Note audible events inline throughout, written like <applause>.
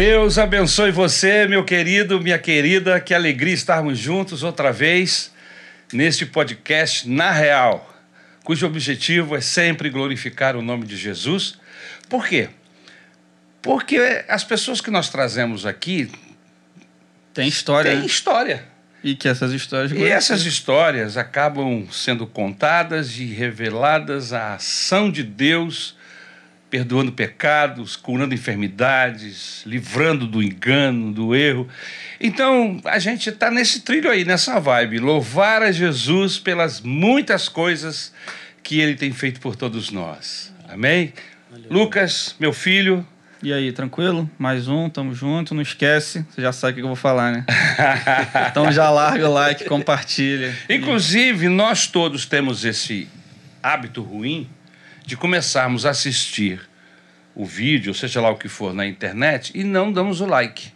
Deus abençoe você, meu querido, minha querida. Que alegria estarmos juntos outra vez neste podcast Na Real, cujo objetivo é sempre glorificar o nome de Jesus. Por quê? Porque as pessoas que nós trazemos aqui Tem história. têm né? história. E que essas histórias. E essas histórias acabam sendo contadas e reveladas a ação de Deus, perdoando pecados, curando enfermidades, livrando do engano, do erro. Então, a gente está nesse trilho aí, nessa vibe. Louvar a Jesus pelas muitas coisas que ele tem feito por todos nós. Amém? Lucas, meu filho, E aí, tranquilo? Mais um, tamo junto. Não esquece, você já sabe o que eu vou falar, né? <laughs> então já larga o like, compartilha. Inclusive, nós todos temos esse hábito ruim de começarmos a assistir o vídeo, seja lá o que for, na internet, e não damos o like.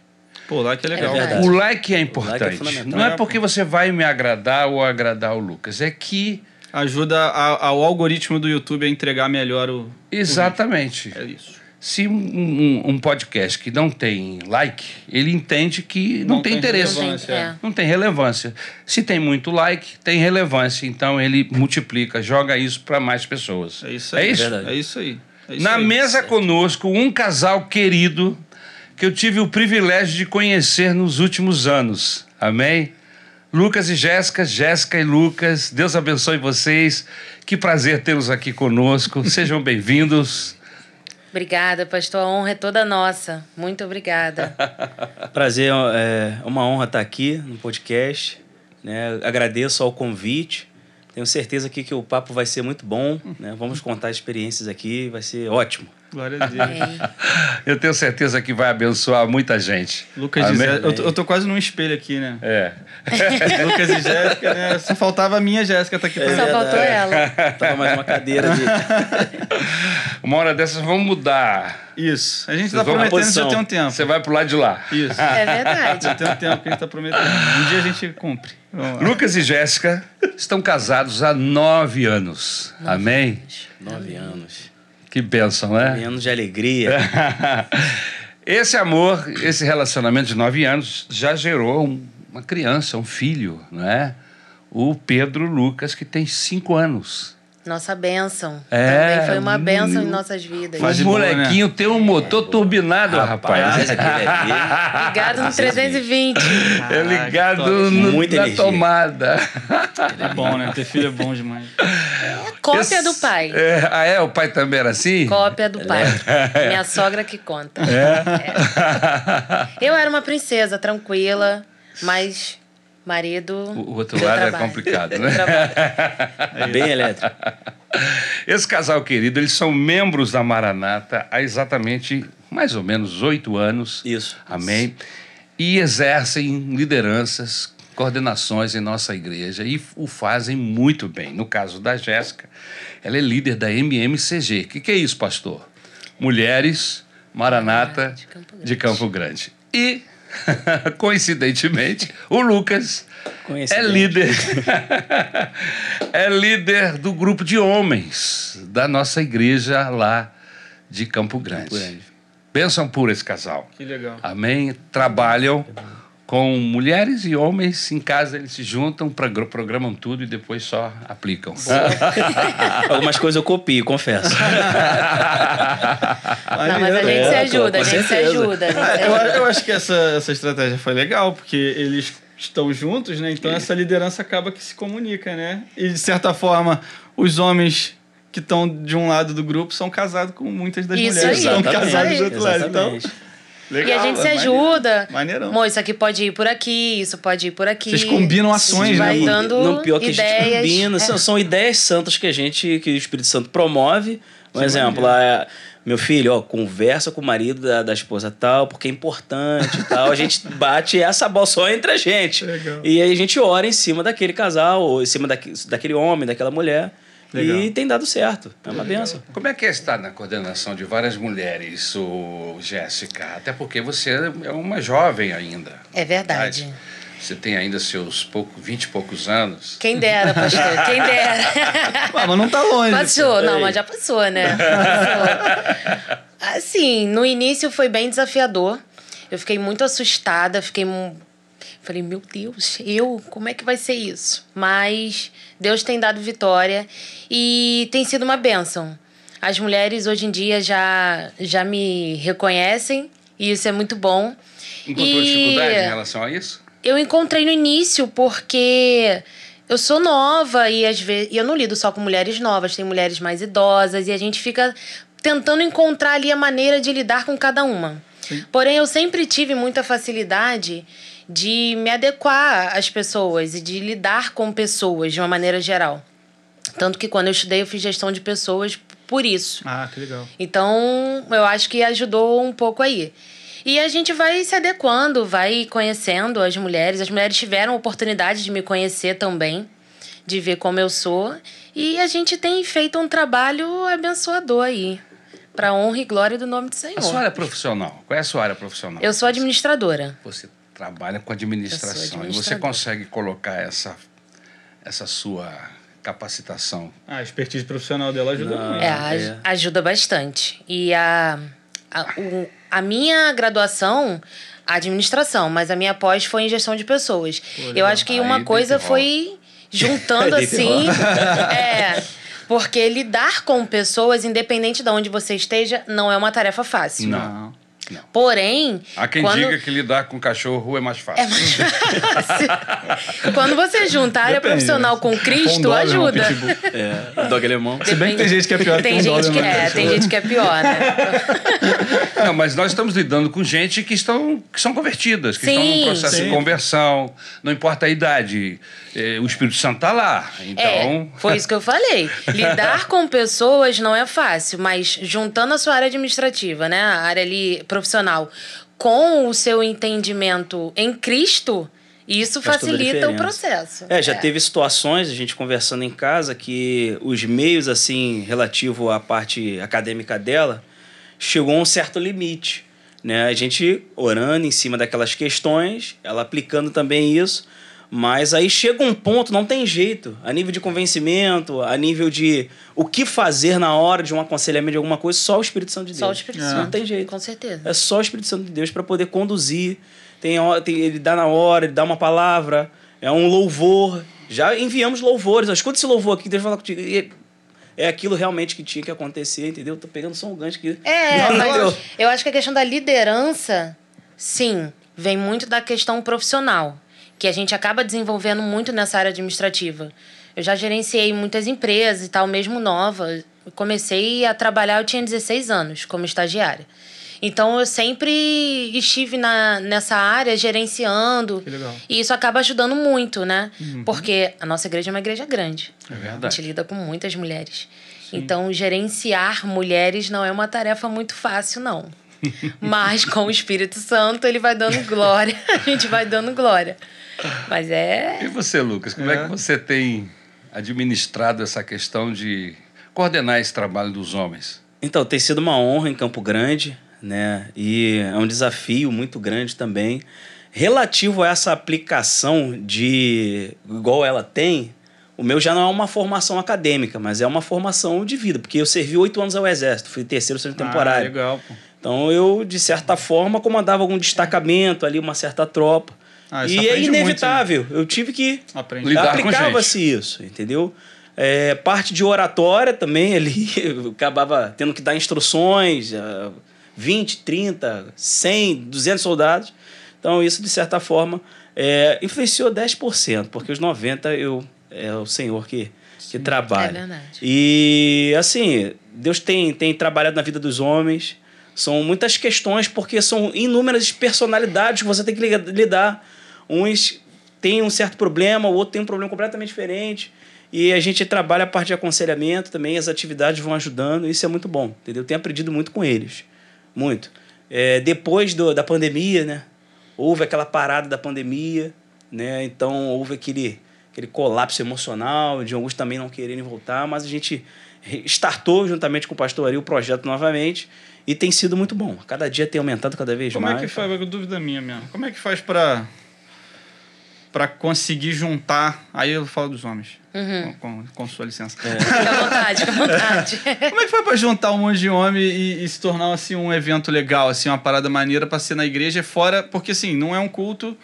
Pô, like é legal. É. O like é O importante. like é não é porque você vai me agradar ou agradar o Lucas, é que. Ajuda a- ao algoritmo do YouTube a entregar melhor o. Exatamente. É isso. Se um, um- um podcast que não tem like, ele entende que não, Não tem, tem interesse. relevância. É. Não tem relevância. Se tem muito like, tem relevância. Então ele multiplica, joga isso para mais pessoas. É isso aí. É isso? É isso aí. É isso Na aí. mesa conosco, um casal querido que eu tive o privilégio de conhecer nos últimos anos. Amém? Lucas e Jéssica, Jéssica e Lucas, Deus abençoe vocês. Que prazer tê-los aqui conosco. Sejam bem-vindos. Obrigada, pastor. A honra é toda nossa. Muito obrigada. <laughs> Prazer, é uma honra estar aqui no podcast. Né? Agradeço ao convite. Tenho certeza aqui que o papo vai ser muito bom. Né? Vamos contar experiências aqui, vai ser ótimo. Glória a <laughs> Deus. Amém. Eu tenho certeza que vai abençoar muita gente. Lucas e Amém? Jéssica. Eu, tô- eu tô quase num espelho aqui, né? É. <laughs> Lucas e Jéssica, né? Só faltava a minha Jéssica tá aqui É Só faltou ela. Tava mais uma cadeira de. <laughs> Uma hora dessas vamos mudar. Isso. A gente Vocês tá prometendo já tem um tempo. Você vai pro lado de lá. Isso. É verdade. Já tem um tempo que a gente tá prometendo. Um dia a gente cumpre. Lucas e Jéssica estão casados há nove anos. Amém? Nove anos. Que bênção, né? Nove anos de alegria. <laughs> Esse amor, esse relacionamento de nove anos já gerou um- uma criança, um filho, não é? O Pedro Lucas, que tem cinco anos. Nossa bênção. É, Também foi uma bênção em hum, nossas vidas. De o né? molequinho tem um motor turbinado, rapaz. aquele ali. <laughs> Ligado no 320. É ligado no, Muita na energia. tomada. É bom, né? Ter filho é bom demais. Cópia Esse- do pai. É, ah, é? O pai também era assim? Cópia do pai. Minha sogra que conta. É. Eu era uma princesa, tranquila, mas marido. O outro lado é trabalho. complicado, Deu <laughs> né? trabalho. Bem elétrico. Esse casal querido, eles são membros da Maranata há exatamente mais ou menos oito anos. Isso. Amém? E exercem lideranças, coordenações em nossa igreja e o fazem muito bem. No caso da Jéssica, ela é líder da MMCG. O que, que é isso, pastor? Mulheres Maranata De Campo Grande. de Campo Grande. E, <laughs> coincidentemente, o Lucas é líder. <laughs> é líder do grupo de homens da nossa igreja lá de Campo Grande. Campo Grande. Bênção por esse casal. Que legal. Amém? Trabalham com mulheres e homens em casa, eles se juntam, progr- programam tudo e depois só aplicam. <laughs> Algumas coisas eu copio, confesso. <laughs> Não, mas a gente É, se ajuda, a gente se ajuda. Ah, se eu, ajuda. eu acho que essa, essa estratégia foi legal, porque eles estão juntos, né? Então essa liderança acaba que se comunica, né? E de certa forma, os homens que estão de um lado do grupo são casados com muitas das Isso mulheres que aí, estão isso casadas aí. do outro lado. Então. Legal. E a gente se ajuda. Maneirão. Isso aqui pode ir por aqui, isso pode ir por aqui. Vocês combinam A ações, gente né, vai amor? dando Não, pior que a gente ideias. combina. É. São, são ideias santas que a gente, que o Espírito Santo promove. Um Que exemplo, é, meu filho, ó, conversa com o marido da, da esposa tal, porque é importante e tal. A gente <laughs> bate essa bola só entre a gente. Legal. E aí a gente ora em cima daquele casal, ou em cima daque- daquele homem, daquela mulher. Legal. E tem dado certo. É uma benção. Como é que é estar na coordenação de várias mulheres, ô, Jéssica? Até porque você é uma jovem ainda. É verdade. Você tem ainda seus pouco, 20 e poucos anos. Quem dera, pastor, quem dera. <laughs> Ah, mas não tá longe. Passou, não, mas já passou, né? Passou. Assim, no início foi bem desafiador. Eu fiquei muito assustada, fiquei. Falei, meu Deus, eu? Como é que vai ser isso? Mas Deus tem dado vitória e tem sido uma bênção. As mulheres hoje em dia já, já me reconhecem e isso é muito bom. Encontrou E- dificuldade em relação a isso? Eu encontrei no início porque eu sou nova e às vezes e eu não lido só com mulheres novas, tem mulheres mais idosas e a gente fica tentando encontrar ali a maneira de lidar com cada uma. Porém, eu sempre tive muita facilidade de me adequar às pessoas e de lidar com pessoas de uma maneira geral. Tanto que quando eu estudei, eu fiz gestão de pessoas por isso. Ah, que legal. Então, eu acho que ajudou um pouco aí. E a gente vai se adequando, vai conhecendo as mulheres. As mulheres tiveram a oportunidade de me conhecer também, de ver como eu sou. E a gente tem feito um trabalho abençoador aí, para honra e glória do nome do Senhor. A sua área profissional, qual é a sua área profissional? Eu sou administradora. Você trabalha com administração e você consegue colocar essa, essa sua capacitação. Ah, a expertise profissional dela ajuda Não. muito. É, é. aj- ajuda bastante. E a, a, o- a minha graduação, a administração, mas a minha pós foi em gestão de pessoas. Eu acho que uma coisa foi juntando <laughs> assim. <laughs> é. Porque lidar com pessoas, independente de onde você esteja, não é uma tarefa fácil. Não. Porém. Há quem quando... diga que lidar com cachorro é mais fácil. É mais fácil. <laughs> Quando você junta a área Depende, profissional né? com Cristo, Com Doberman, ajuda. É, dog alemão. Se bem que tem gente que é pior que Tem um gente que é, né? tem gente que é pior, né? <laughs> Não, mas nós estamos lidando com gente que, estão, que são convertidas, que estão Sim. num processo Sim. de conversão, não importa a idade. eh, o Espírito Santo está lá. Então, É, foi isso que eu falei. Lidar com pessoas não é fácil, mas juntando a sua área administrativa, né, a área ali profissional, com o seu entendimento em Cristo, isso Faz facilita o processo. É, já teve situações, a gente conversando em casa, que os meios, assim, relativo à parte acadêmica dela, chegou a um certo limite. Né? A gente orando em cima daquelas questões, ela aplicando também isso, mas aí chega um ponto, não tem jeito, a nível de convencimento, a nível de o que fazer na hora de um aconselhamento de alguma coisa, só o Espírito Santo de Deus. Só o Espírito É. Santo. Não tem jeito. Com certeza. É só o Espírito Santo de Deus para poder conduzir. Tem, tem- ele dá na hora, ele dá uma palavra, é um louvor. Já enviamos louvores. Escuta esse louvor aqui, Deus vai falar contigo. E é aquilo realmente que tinha que acontecer, entendeu? Tô pegando só um gancho aqui. É, <laughs> Não, mas eu- eu acho que a questão da liderança, sim, vem muito da questão profissional, que a gente acaba desenvolvendo muito nessa área administrativa. Eu já gerenciei muitas empresas e tal, mesmo nova. Eu comecei a trabalhar, eu tinha 16 anos como estagiária. Então eu sempre estive na, nessa área gerenciando. Que legal. E isso acaba ajudando muito, né? Porque a nossa igreja é uma igreja grande. É A verdade. gente lida com muitas mulheres. Então, gerenciar mulheres não é uma tarefa muito fácil, não. <laughs> Mas com o Espírito Santo, ele vai dando glória, <laughs> a gente vai dando glória. Mas E é. você, Lucas, como é. É. que você tem administrado essa questão de coordenar esse trabalho dos homens? Então, tem sido uma honra em Campo Grande, né? E é um desafio muito grande também. Relativo a essa aplicação de igual ela tem, o meu já não é uma formação acadêmica, mas é uma formação de vida, porque eu servi oito anos ao Exército, fui terceiro serviço Ah, temporário. legal, pô. Então eu, de certa forma, comandava algum destacamento ali, uma certa tropa. Ah, e é aprende muito, inevitável. Eu tive que Aprende. Lidar com aplicava-se isso, entendeu? É, parte de oratória também ali, eu <laughs> acabava tendo que dar instruções, ah, 20, 30, 100, 200 soldados. Então isso, de certa forma, é, influenciou 10%, porque os 90% eu, é o Senhor que, que trabalha. É verdade. E assim, Deus tem, tem trabalhado na vida dos homens. São muitas questões, porque são inúmeras personalidades que você tem que li- lidar. Uns têm um certo problema, o outro tem um problema completamente diferente. E a gente trabalha a parte de aconselhamento também, as atividades vão ajudando, isso é muito bom, entendeu? Tenho aprendido muito com eles. Muito. É, depois do, da pandemia, né? Houve aquela parada da pandemia, né? Então houve aquele, aquele colapso emocional, de alguns também não quererem voltar, mas a gente startou juntamente com o pastor Ari o projeto novamente e tem sido muito bom. Cada dia tem aumentado cada vez Como mais. é que faz? Dúvida minha mesmo. Como é que faz pra pra conseguir juntar. Aí eu falo dos homens. Uhum. Com, com, com sua licença. Fica à vontade, fica à vontade. <laughs> Como é que foi pra juntar um monte de homem e, e se tornar assim um evento legal, assim, uma parada maneira pra ser na igreja fora, porque assim, não é um culto,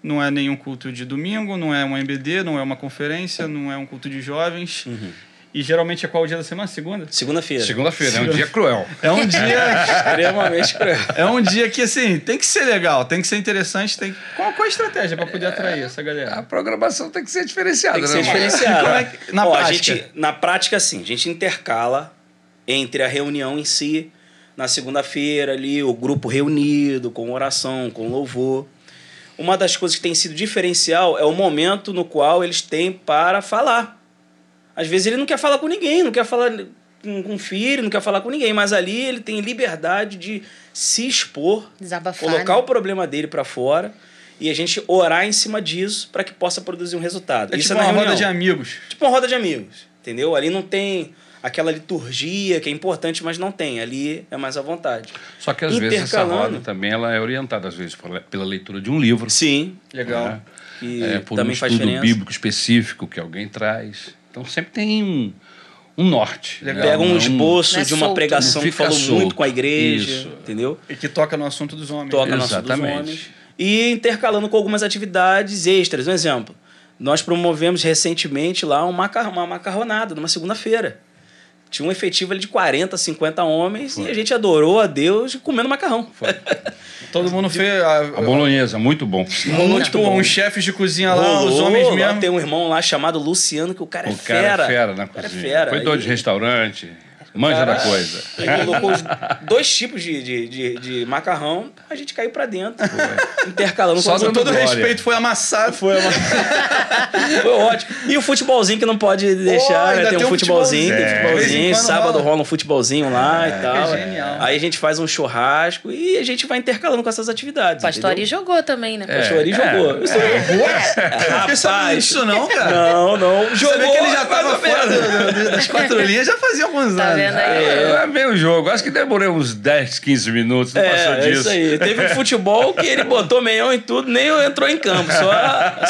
não é nenhum culto de domingo, não é um MBD, não é uma conferência, não é um culto de jovens. E geralmente é qual o dia da semana? Segunda? Segunda-feira. Segunda-feira, é um dia cruel. É um dia <laughs> Extremamente cruel. É um dia que, assim, tem que ser legal, tem que ser interessante. Tem... Qual, qual a estratégia pra poder atrair essa A galera? programação tem que ser diferenciada, Tem que né, ser. Como é que- na Ó, a prática? gente, na prática, sim, a gente intercala entre a reunião em si, na segunda-feira ali, o grupo reunido, com oração, com louvor. Uma das coisas que tem sido diferencial é o momento no qual eles têm para falar. Às vezes ele não quer falar com ninguém, não quer falar com, filho, não quer falar com ninguém, mas ali ele tem liberdade de se expor, Desabafar. colocar né? o problema dele para fora e a gente orar em cima disso para que possa produzir um resultado. É Isso tipo é na uma roda reunião. de amigos. Tipo uma roda de amigos, entendeu? Ali não tem aquela liturgia que é importante, mas não tem. Ali é mais à vontade. Só que às vezes essa Intercalando. roda também ela é orientada, às vezes, pela, pela leitura de um livro. Sim, Legal. né? que É, por também um faz estudo diferença. bíblico específico que alguém traz. Então sempre tem um, um norte. né? Pega um Não- esboço é de uma solto, pregação né? que falou fica muito com a solto. igreja, Isso. entendeu? E que toca no assunto dos homens. Toca no assunto dos Exatamente. homens. E intercalando com algumas atividades extras. Um exemplo, nós promovemos recentemente lá um uma macarronada, numa segunda-feira. Tinha um efetivo ali de 40, 50 homens e a gente adorou a Deus comendo macarrão. Todo mundo fez. A, A bolonhesa, muito bom. rolou, tipo, bom. uns chefes de cozinha lá, os Rolou, homens lá mesmo. Tem um irmão lá chamado Luciano, que o cara é O cara fera. é fera na O cara é cozinha. fera. Cuidou de Aí- restaurante, manja da coisa. Ele colocou os dois tipos de, de, de, de macarrão, a gente caiu pra dentro. Intercalando Só com todo glória. respeito, foi amassado. Foi, uma... <laughs> Foi ótimo. E o futebolzinho que não pode deixar, né? Tem tem um um futebolzinho, tem um futebolzinho. Futebolzinho. Sábado rola. rola um futebolzinho lá e tal. é genial. Aí a gente faz um churrasco e a gente vai intercalando com essas atividades. O Pastor Ari entendeu? jogou também, né? O Pastor Ari jogou. Isso aí. Fiquei sabendo Rapaz. disso não, cara. Não, não. Jogou. Sabia que ele já tava fora das quatro linhas já fazia alguns Tá anos. Vendo aí? É, é bem o jogo. Acho que demorei uns 10, 15 minutos, não passou É, é disso. isso aí. Teve um futebol que ele botou meião e tudo, nem entrou em campo. Só,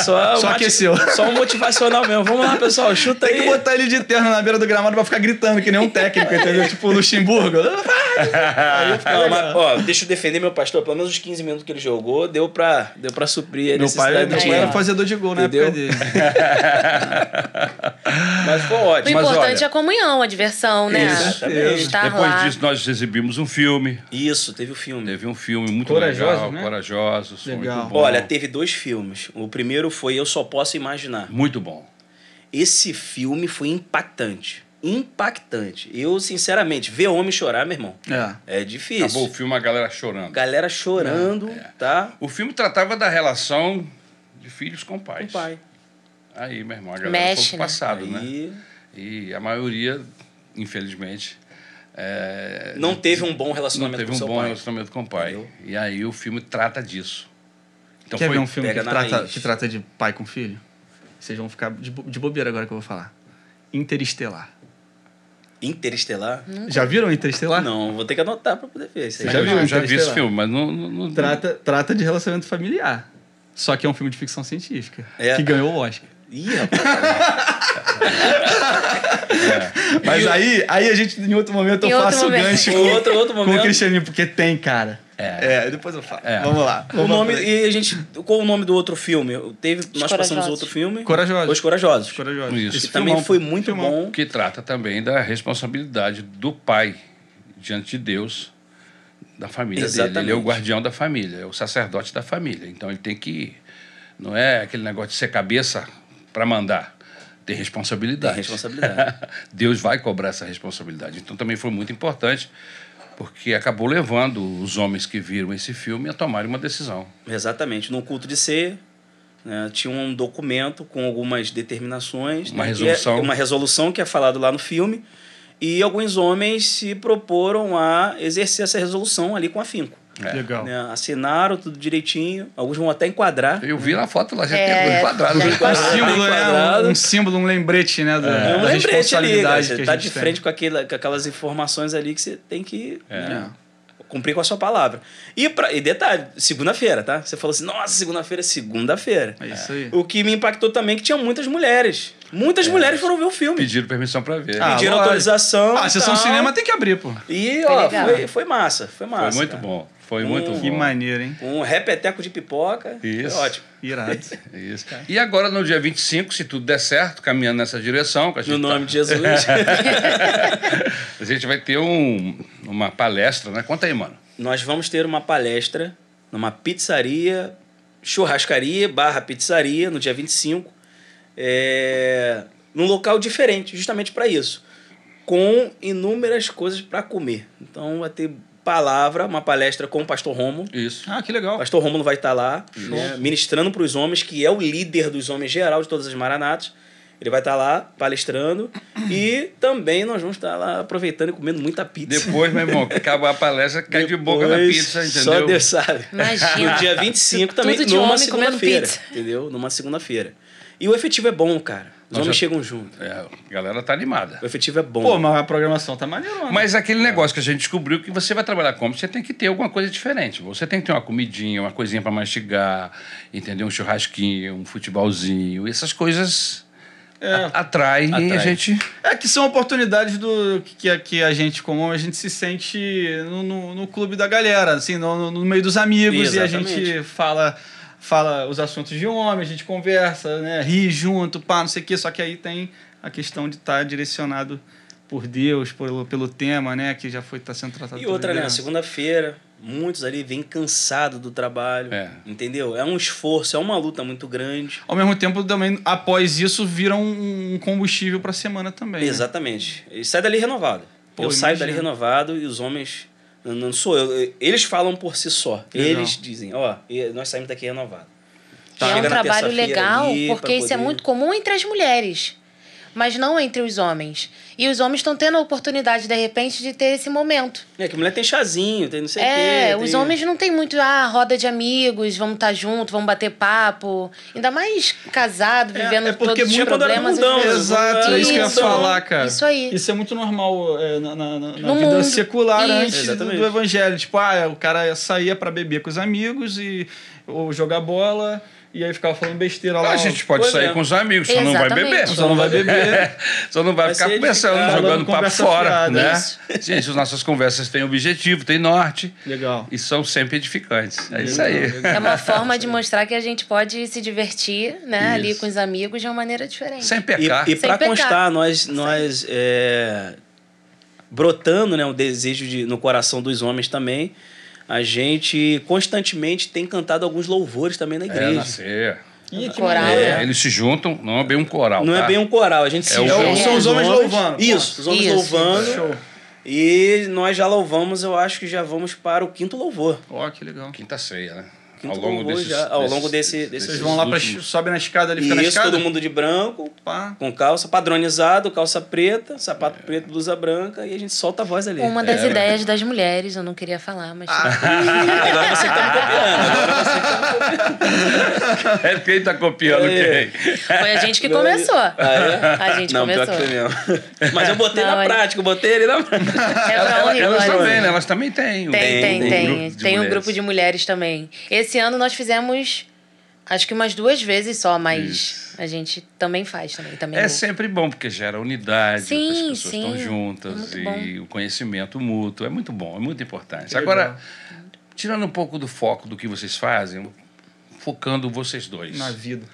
só, Só aqueceu. Só um motivacional mesmo. Vamos lá, pessoal, chuta Tem aí. que botar ele de terno na beira do gramado pra ficar gritando, que nem um técnico, entendeu? Tipo o Luxemburgo. <laughs> Não, mas, ó, deixa eu defender meu pastor. Pelo menos os 15 minutos que ele jogou, deu pra, deu pra suprir a Meu pai, necessidade meu do pai era fazedor de gol na Entendeu? época dele. <laughs> Mas foi O ótimo. Mas importante olha- é a comunhão, a diversão, né? Exatamente. Estar Depois lá. disso, nós exibimos um filme. Isso, teve o filme. Teve um filme muito Corajosos, legal, né? corajosos, Legal. muito bom. Olha, teve dois filmes. O primeiro foi Eu Só Posso Imaginar. Muito bom. Esse filme foi impactante. Impactante. Eu, sinceramente, ver homem chorar, meu irmão, É. é difícil. Acabou o filme, a galera chorando. Galera chorando, tá? O filme tratava da relação de filhos com Com pais. o pai. Aí, meu irmão, a galera Mexe, foi né? passado, né? Aí E a maioria, infelizmente, é, não teve um bom não relacionamento teve com um seu bom pai. relacionamento com o pai. Entendeu? E aí o filme trata disso. Então Quer foi ver um filme que trata, que trata de pai com filho? Vocês vão ficar de, de bobeira agora que eu vou falar. Interestelar. Interestelar? Já viram Interestelar? Não, vou ter que anotar pra poder ver. Isso aí. Você já viu já vi esse filme, mas não, não, não- Trata, trata de relacionamento familiar. Só que é um filme de ficção científica. É. Que ganhou o Oscar. Ih, rapaz. <laughs> Mas aí, aí a gente, em outro momento, Em eu outro faço o gancho Outro- outro com o. Cristianinho, porque tem, cara. É. É, depois eu falo. É. Vamos lá. O Vamos nome, lá. e a gente. Qual o nome do outro filme? Teve, nós passamos outro filme. Corajosos. Os Corajosos. Corajosos. Isso. Que Esse também filmão. foi muito Filmão. bom. que trata também da responsabilidade do pai diante de Deus, da família dele. Ele é o Exatamente. guardião da família, é o sacerdote da família. Então ele tem que. Não é aquele negócio de ser cabeça para mandar. Tem responsabilidade. Tem responsabilidade. <laughs> Deus vai cobrar essa responsabilidade. Então também foi muito importante, porque acabou levando os homens que viram esse filme a tomarem uma decisão. Exatamente. No culto de ser, né, tinha um documento com algumas determinações. Uma né, que resolução. É, uma resolução que é falado lá no filme. E alguns homens se proporam a exercer essa resolução ali com afinco. É. Legal. né, assinaram tudo direitinho. Alguns vão até enquadrar. Eu vi na foto lá, já É, tem dois quadrados. já né? Um enquadrado. símbolo, né? Enquadrado. Um, um símbolo, um lembrete, né? Da, É um da lembrete ali, cara. responsabilidade Você tá de tem. frente com, aquela, com aquelas informações ali que você tem que. É. né, cumprir com a sua palavra. E, pra, e detalhe, segunda-feira, tá? Você falou assim, nossa, segunda-feira, segunda-feira. É isso aí. O que me impactou também é que tinha muitas mulheres. Muitas mulheres foram ver o filme. Pediram permissão pra ver. Ah, Pediram lógico. autorização. Ah, a sessão tal. cinema tem que abrir, pô. E, Foi ó, foi, foi massa. Foi massa. Foi muito cara. bom. Foi muito Hum. bom. Que maneiro, hein? Um repeteco de pipoca. Isso. Foi ótimo. Irado. <laughs> Isso. E agora, no dia 25, se tudo der certo, caminhando nessa direção, que a gente, No tá- nome de Jesus. <laughs> a gente vai ter um, uma palestra, né? Conta aí, mano. Nós vamos ter uma palestra numa pizzaria, churrascaria barra pizzaria, no dia 25, é, num local diferente, justamente para isso. Com inúmeras coisas para comer. Então vai ter palavra, uma palestra com o pastor Romo. Isso. Ah, que O legal. pastor Romulo vai estar lá, né, ministrando para os homens, que é o líder dos homens geral de todas as maranatas. Ele vai estar lá palestrando e também nós vamos estar lá aproveitando e comendo muita pizza. Depois, meu irmão, que acabar a palestra, cai de boca na Depois, pizza, entendeu? Só Deus sabe. Imagina. No dia 25 também, Tudo de numa segunda-feira. Entendeu? Numa segunda-feira. E o efetivo é bom, cara. Os Nós homens já- chegam junto. É, a galera tá animada. O efetivo é bom. Pô, mas a programação tá maneirona. Mas aquele negócio que a gente descobriu que você vai trabalhar como, você tem que ter alguma coisa diferente. Você tem que ter uma comidinha, uma coisinha para mastigar, entendeu? Um churrasquinho, um futebolzinho. Essas coisas É. a- atraem e a Atrai. gente. É que são oportunidades do que, que a gente, como a gente se sente no, no, no clube da galera, assim, no, no meio dos amigos, e a gente Exatamente. fala, fala os assuntos de homem, a gente conversa, né? Ri junto, pá, não sei o quê. Só que aí tem a questão de estar direcionado por Deus, pelo, pelo tema, né? Que já foi tá sendo tratado E outra, né? Segunda-feira, muitos ali vêm cansados do trabalho. É. Entendeu? É um esforço, é uma luta muito grande. Ao mesmo tempo, também, após isso, vira um combustível para a semana também. né? Exatamente. E sai dali renovado. Pô, eu saio dali renovado e os homens. Não, não sou eu. Eles falam por si só. Eles dizem, ó, e nós saímos daqui renovado. Que é um trabalho legal, porque isso é poder- muito comum entre as mulheres, mas não entre os homens. E os homens estão tendo a oportunidade, de repente, de ter esse momento. É que mulher tem chazinho, tem não sei o É, quê. os tem- homens não tem muito, ah, roda de amigos, vamos estar junto, vamos bater papo. Ainda mais casado, É, vivendo é porque todos os era problemas. mundão. Exato, é isso que eu ia Isso. falar, cara. Isso aí. Isso é muito normal é, na, na, na- vida mundo. secular Isso. antes do, Exatamente. do evangelho. Tipo, ah, o cara saía pra beber com os amigos e ou jogar bola e aí ficava falando besteira lá. A gente pode sair é. com os amigos, só não vai Exatamente. beber. Só não vai beber. <laughs> Só não vai, Vai ficar conversando, jogando papo Conversa fora, fiada, né? isso. <laughs> Gente, as nossas conversas têm objetivo, têm norte Legal. e são sempre edificantes. É isso Legal, aí. legal. É uma forma de mostrar que a gente pode se divertir, né, ali Isso. com os amigos de uma maneira diferente. Sem E, pecar. e para pecar. constar, nós, nós é, brotando né, o desejo de, no coração dos homens também, a gente constantemente tem cantado alguns louvores também na É, igreja. nascer. Ih, que Coral. É, eles se juntam, não é bem um coral. Não tá? é bem um coral, a gente se É o- junta É, são os homens louvando. Isso, os homens Isso. louvando. Show. E nós já louvamos, eu acho que já vamos para o quinto louvor. Ó, que legal. Quinta ceia, né? Quinto ao longo desses, já, ao desses- longo desse- desses desses Vocês vão lá, pra, últimos- sobe na escada ali, fica na isso, escada? todo mundo de branco, Pá. com calça padronizado, calça preta, sapato preto, blusa branca, e a gente solta a voz ali. Uma das É. ideias das mulheres, eu não queria falar, mas. <laughs> Agora você que tá me copiando. Agora você que tá me copiando. É quem tá copiando É. quem? Foi a gente que começou. Ah, é? A gente Não, pior começou. que foi mesmo. Mas eu botei Não, na é- prática, eu botei ele na <laughs> prática. É pra Elas glória. também, né? Elas também têm. Tem, tem, Tem, tem. um Tem, grupo de mulheres. grupo de mulheres também. Esse ano nós fizemos, acho que umas duas vezes só, mas Isso. a gente também faz também. também É no- sempre bom, porque gera unidade, Sim, as pessoas sim. estão juntas Muito e o conhecimento mútuo. É muito bom, é muito importante. Que Agora, tirando um pouco do foco do que vocês fazem, focando vocês dois. Na vida.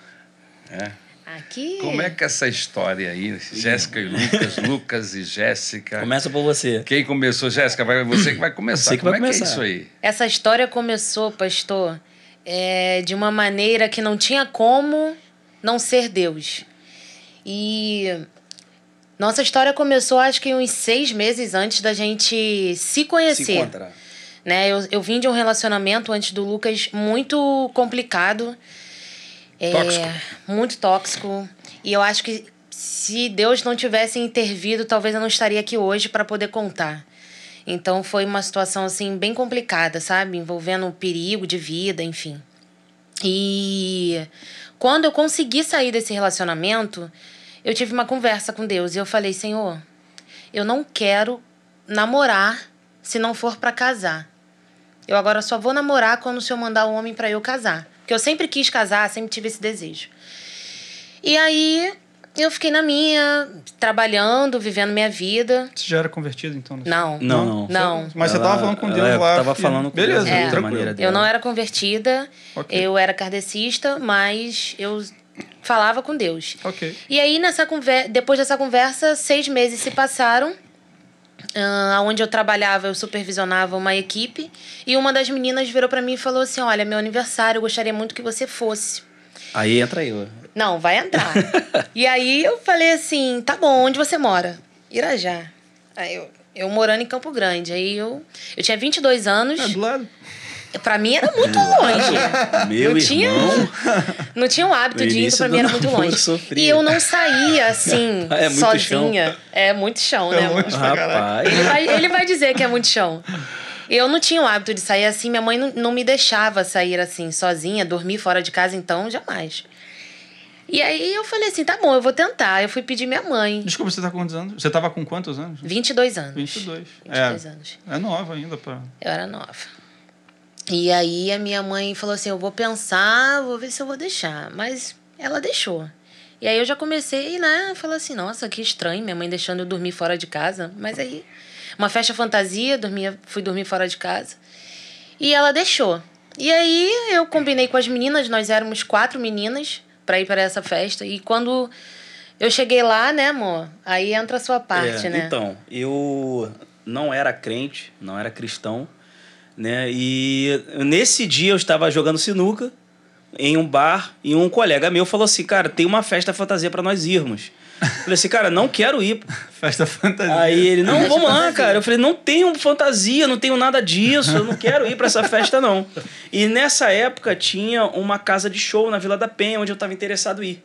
né? Aqui. Como é que é essa história aí, Jéssica e Lucas, <laughs> Lucas e Jéssica? Começa por você. Quem começou, Jéssica? Vai você que vai começar. Você que Como vai é que é começar. isso aí? Essa história começou, pastor, é, de uma maneira que não tinha como não ser Deus. E nossa história começou, acho que uns seis meses antes da gente se Se conhecer. encontrar. né? Eu, eu vim de um relacionamento antes do Lucas muito complicado. É, Tóxico. Muito tóxico. E eu acho que se Deus não tivesse intervido, talvez eu não estaria aqui hoje para poder contar. Então foi uma situação assim bem complicada, sabe? Envolvendo perigo de vida, enfim. E quando eu consegui sair desse relacionamento, eu tive uma conversa com Deus e eu falei: Senhor, eu não quero namorar se não for para casar. Eu agora só vou namorar quando o senhor mandar o homem para eu casar. Porque eu sempre quis casar, sempre tive esse desejo. E aí eu fiquei na minha, trabalhando, vivendo minha vida. Você já era convertido, então? nesse- Não. Não, não. Não. Mas você Ela- tava falando com Deus ela lá. tava falando com Beleza, Deus É. tranquilo. maneira dela. Eu não era convertida, Ok. eu era kardecista, mas eu falava com Deus. Ok. E aí, nessa conver... depois dessa conversa, seis meses se passaram. Ah, onde eu trabalhava, eu supervisionava uma equipe. E uma das meninas virou pra mim e falou assim: Olha, meu aniversário, eu gostaria muito que você fosse. Aí entra eu. Não, vai entrar. <laughs> e aí eu falei assim: Tá bom, onde você mora? Irajá. Aí eu, eu morando em Campo Grande. Aí eu, eu tinha 22 anos. É, do lado. Pra mim era muito longe. Meu não tinha, irmão. não tinha o hábito No de ir, pra mim era muito longe. sofria. E eu não saía assim, <laughs> É muito sozinha. É muito chão, né? É muito. Rapaz. Ele vai, ele vai dizer que é muito chão. Eu não tinha o hábito de sair assim, minha mãe não, não me deixava sair assim, sozinha, dormir fora de casa, então, jamais. E aí eu falei assim, tá bom, eu vou tentar. Eu fui pedir minha mãe. Desculpa, você tá com quantos anos? Você tava com quantos anos? 22 anos. 22. 22 é, anos. é nova ainda pra... Eu era nova. E aí a minha mãe falou assim: eu vou pensar, vou ver se eu vou deixar. Mas ela deixou. E aí eu já comecei, né? Falar assim, nossa, que estranho, minha mãe deixando eu dormir fora de casa. Mas aí, uma festa fantasia, dormia, fui dormir fora de casa. E ela deixou. E aí eu combinei com as meninas, nós éramos quatro meninas para ir para essa festa. E quando eu cheguei lá, né, amor? Aí entra a sua parte, É, né? Então, eu não era crente, não era cristão, né? E nesse dia eu estava jogando sinuca em um bar e um colega meu falou assim, cara, tem uma festa fantasia para nós irmos. Eu falei assim, cara, não quero ir. Festa fantasia. Aí ele, não, vamos lá, cara. Eu falei, não tenho fantasia, não tenho nada disso, eu não quero ir para essa festa, não. E nessa época tinha uma casa de show na Vila da Penha, onde eu estava interessado em ir.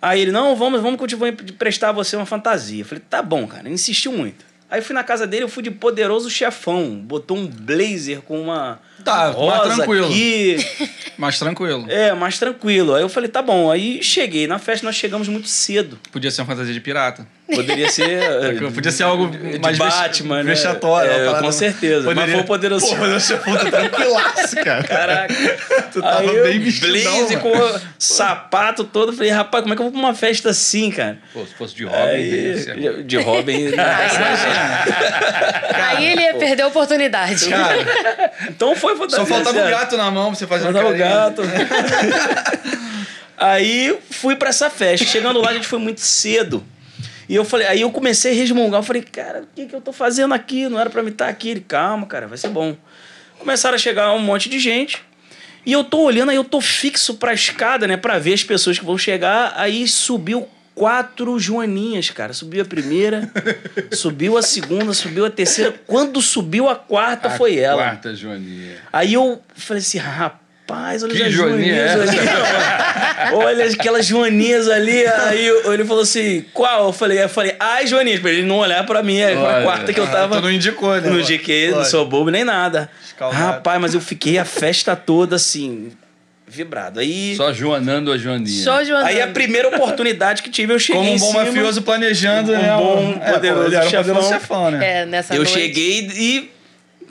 Aí ele, não, vamos, vamos que eu te vou emprestar a você uma fantasia. Eu falei, tá bom, cara. Ele insistiu muito. Aí fui na casa dele, eu fui de poderoso chefão. Botou um blazer com uma Tá, mais rosa tranquilo. aqui. <laughs> Mais tranquilo. É, mais tranquilo. Aí eu falei, tá bom. Aí cheguei. Na festa nós chegamos muito cedo. Podia ser uma fantasia de pirata. Poderia ser. <laughs> eh, Podia ser algo de mais Batman, né? vexatório, É, uma parada- com certeza. Mas Poderia- foi o poderoso. Pô, mas você foi tranquilaço, cara. <laughs> Caraca. Tu tava Aí bem vestidão, blazer mano. com sapato todo. Falei, rapaz, como é que eu vou pra uma festa assim, cara? Pô, se fosse de Robin, Aí, ser- de, Robin. <laughs> aí ele ia perder a oportunidade. Cara, então foi fantasia. só faltava o gato na mão pra você fazer Faltava o gato. aí fui pra essa festa. Chegando lá, a gente foi muito cedo. E eu falei, aí eu comecei a resmungar. Eu falei, cara, o que, que eu tô fazendo aqui? Não era pra me estar aqui. Ele, calma, cara, vai ser bom. Começaram a chegar um monte de gente. E eu tô olhando, aí eu tô fixo pra escada, né? Pra ver as pessoas que vão chegar. Aí subiu quatro joaninhas, cara. Subiu a primeira, <laughs> subiu a segunda, subiu a terceira. Quando subiu a quarta, A foi ela. Quarta Joaninha. Aí eu falei assim, rapaz, olha Que as joaninha é joaninhas ali. olha aquelas joaninhas ali. Aí ele falou assim, qual? Eu falei, eu falei, ai, joaninhas, pra ele não olhar pra mim, é a quarta que eu Ah, tava. tu não indicou, né? Não indiquei, não sou bobo nem nada. Escaldado. Rapaz, mas eu fiquei a festa toda assim, vibrado. Aí, Só Joanando a Joaninha. Só Joana. aí a primeira oportunidade que tive, eu cheguei Como um em bom cima, mafioso planejando, Um né? bom, É, pô, poderoso ele era um chefão. poderoso chefão, né? É, nessa Eu noite. cheguei e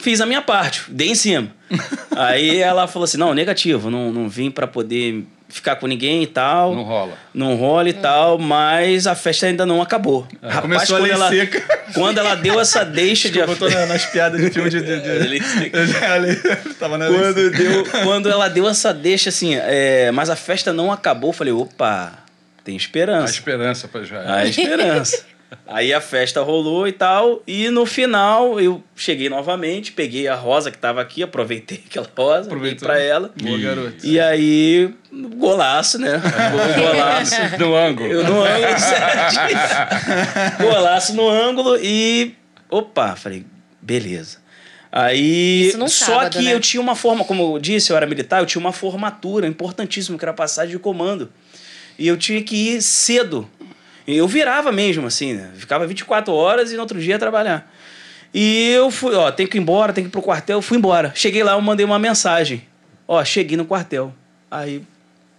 fiz a minha parte, dei em cima. <laughs> Aí ela falou assim: não, negativo, não, não vim pra poder ficar com ninguém e tal. Não rola. Não rola e tal, mas a festa ainda não acabou. É. Começou a quando lei ela, seca. Quando ela deu essa deixa de. Eu tô na- nas piadas de filme de... de, de... <laughs> A lei- <laughs> Tava na quando, deu, quando ela deu essa deixa assim, é, mas a festa não acabou, eu falei: opa, tem A esperança. esperança pra Jael. A esperança. Aí a festa rolou e tal, e no final eu cheguei novamente, peguei a rosa que tava aqui, aproveitei <laughs> aquela rosa, dei Aproveitou. pra ela. Boa, garoto. E aí, golaço, né? Gol- Golaço. No ângulo. Eu no ângulo <laughs> certinho. Golaço no ângulo e. Opa, falei, beleza. Aí. Só sábado, que né? eu tinha uma forma, como eu disse, eu era militar, eu tinha uma formatura importantíssima, que era a passagem de comando. E eu tinha que ir cedo. Eu virava mesmo, assim, né? Ficava 24 horas e no outro dia ia trabalhar. E eu fui, ó, tem que ir embora, tem que ir pro quartel. Eu fui embora. Cheguei lá, eu mandei uma mensagem. Ó, cheguei no quartel. Aí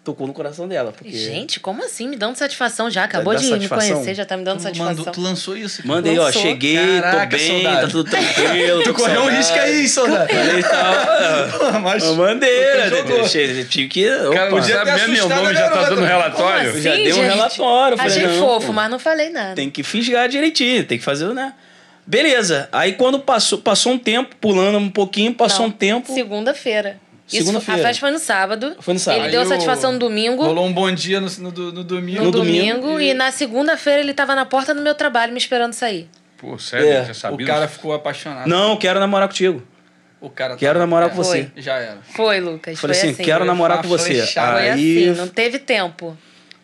tocou no coração dela. Porque... Gente, como assim? Me dando satisfação já. Acabou de satisfação? me conhecer, já tá me dando Tu, satisfação. mandou, tu lançou isso? cara? Mandei, ó, Lançou. cheguei, Caraca, tô bem, soldado. tá tudo tranquilo. <laughs> Tu correu um risco aí, soldado. Falei tal. <laughs> Mas Eu mandei, Tu né? Tive que. O cara não sabe meu nome já tá dando relatório. Como já assim, dei um relatório. falei, Achei não, fofo, pô. mas não falei nada. Tem que fisgar direitinho, tem que fazer, né? Beleza. Aí quando passou, passou um tempo, pulando um pouquinho, passou Não, um tempo. Segunda-feira. Isso, Segunda-feira. A festa foi no sábado. Foi no sábado. Ele deu Aí o- satisfação no domingo. rolou um bom dia no, no, no domingo. No, no domingo, domingo e... na segunda-feira ele tava na porta do meu trabalho me esperando sair. Pô, sério, É, já O sabia? cara ficou apaixonado. Não, quero namorar contigo. O cara Quero tava- namorar é, com você. Foi. Já era. Foi, Lucas. Falei foi assim, assim. quero namorar com você. flechada. Foi Aí assim, não teve tempo.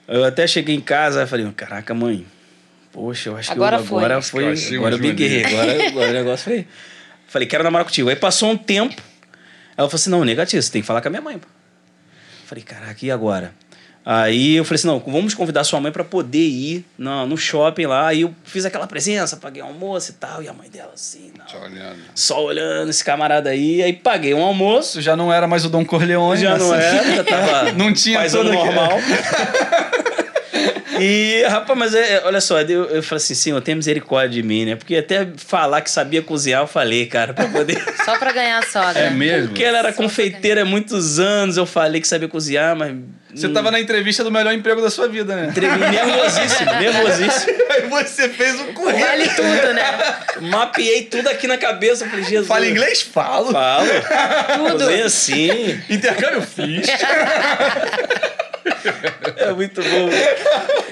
eu até cheguei em casa e falei, caraca, mãe. Poxa, eu acho Agora que eu, foi. agora foi. Agora eu um me guerrei. Agora, agora o negócio foi. Falei, quero namorar contigo. Aí passou um tempo. Ela falou assim: não, negativo, você tem que falar com a minha mãe. pô. Falei, caraca, e agora? Aí eu falei assim: não, vamos convidar sua mãe pra poder ir no, no shopping lá. Aí eu fiz aquela presença, paguei um almoço e tal. E a mãe dela assim, não. Só olhando. Só olhando esse camarada aí. Aí paguei um almoço. Já não era mais o Dom Corleone. Já não assim. era, já tava <laughs> Não tinha aquele- normal. <laughs> E, rapaz, mas é, olha só, eu, eu falei assim, senhor, tem misericórdia de mim, né? Porque até falar que sabia cozinhar, eu falei, cara, pra poder. <laughs> Só pra ganhar a sogra. É mesmo? Porque ela era Só confeiteira há muitos anos, eu falei que sabia cozinhar, mas. Você tava na entrevista do melhor emprego da sua vida, né? Entreguei nervosíssimo, nervosíssimo. <laughs> Aí você fez o currículo. Vale tudo, né? <laughs> Mapeei tudo aqui na cabeça, falei, Jesus. Fala inglês? Falo. Falo. Tudo. Cozinha assim. Intercâmbio? Fiz. É muito bom.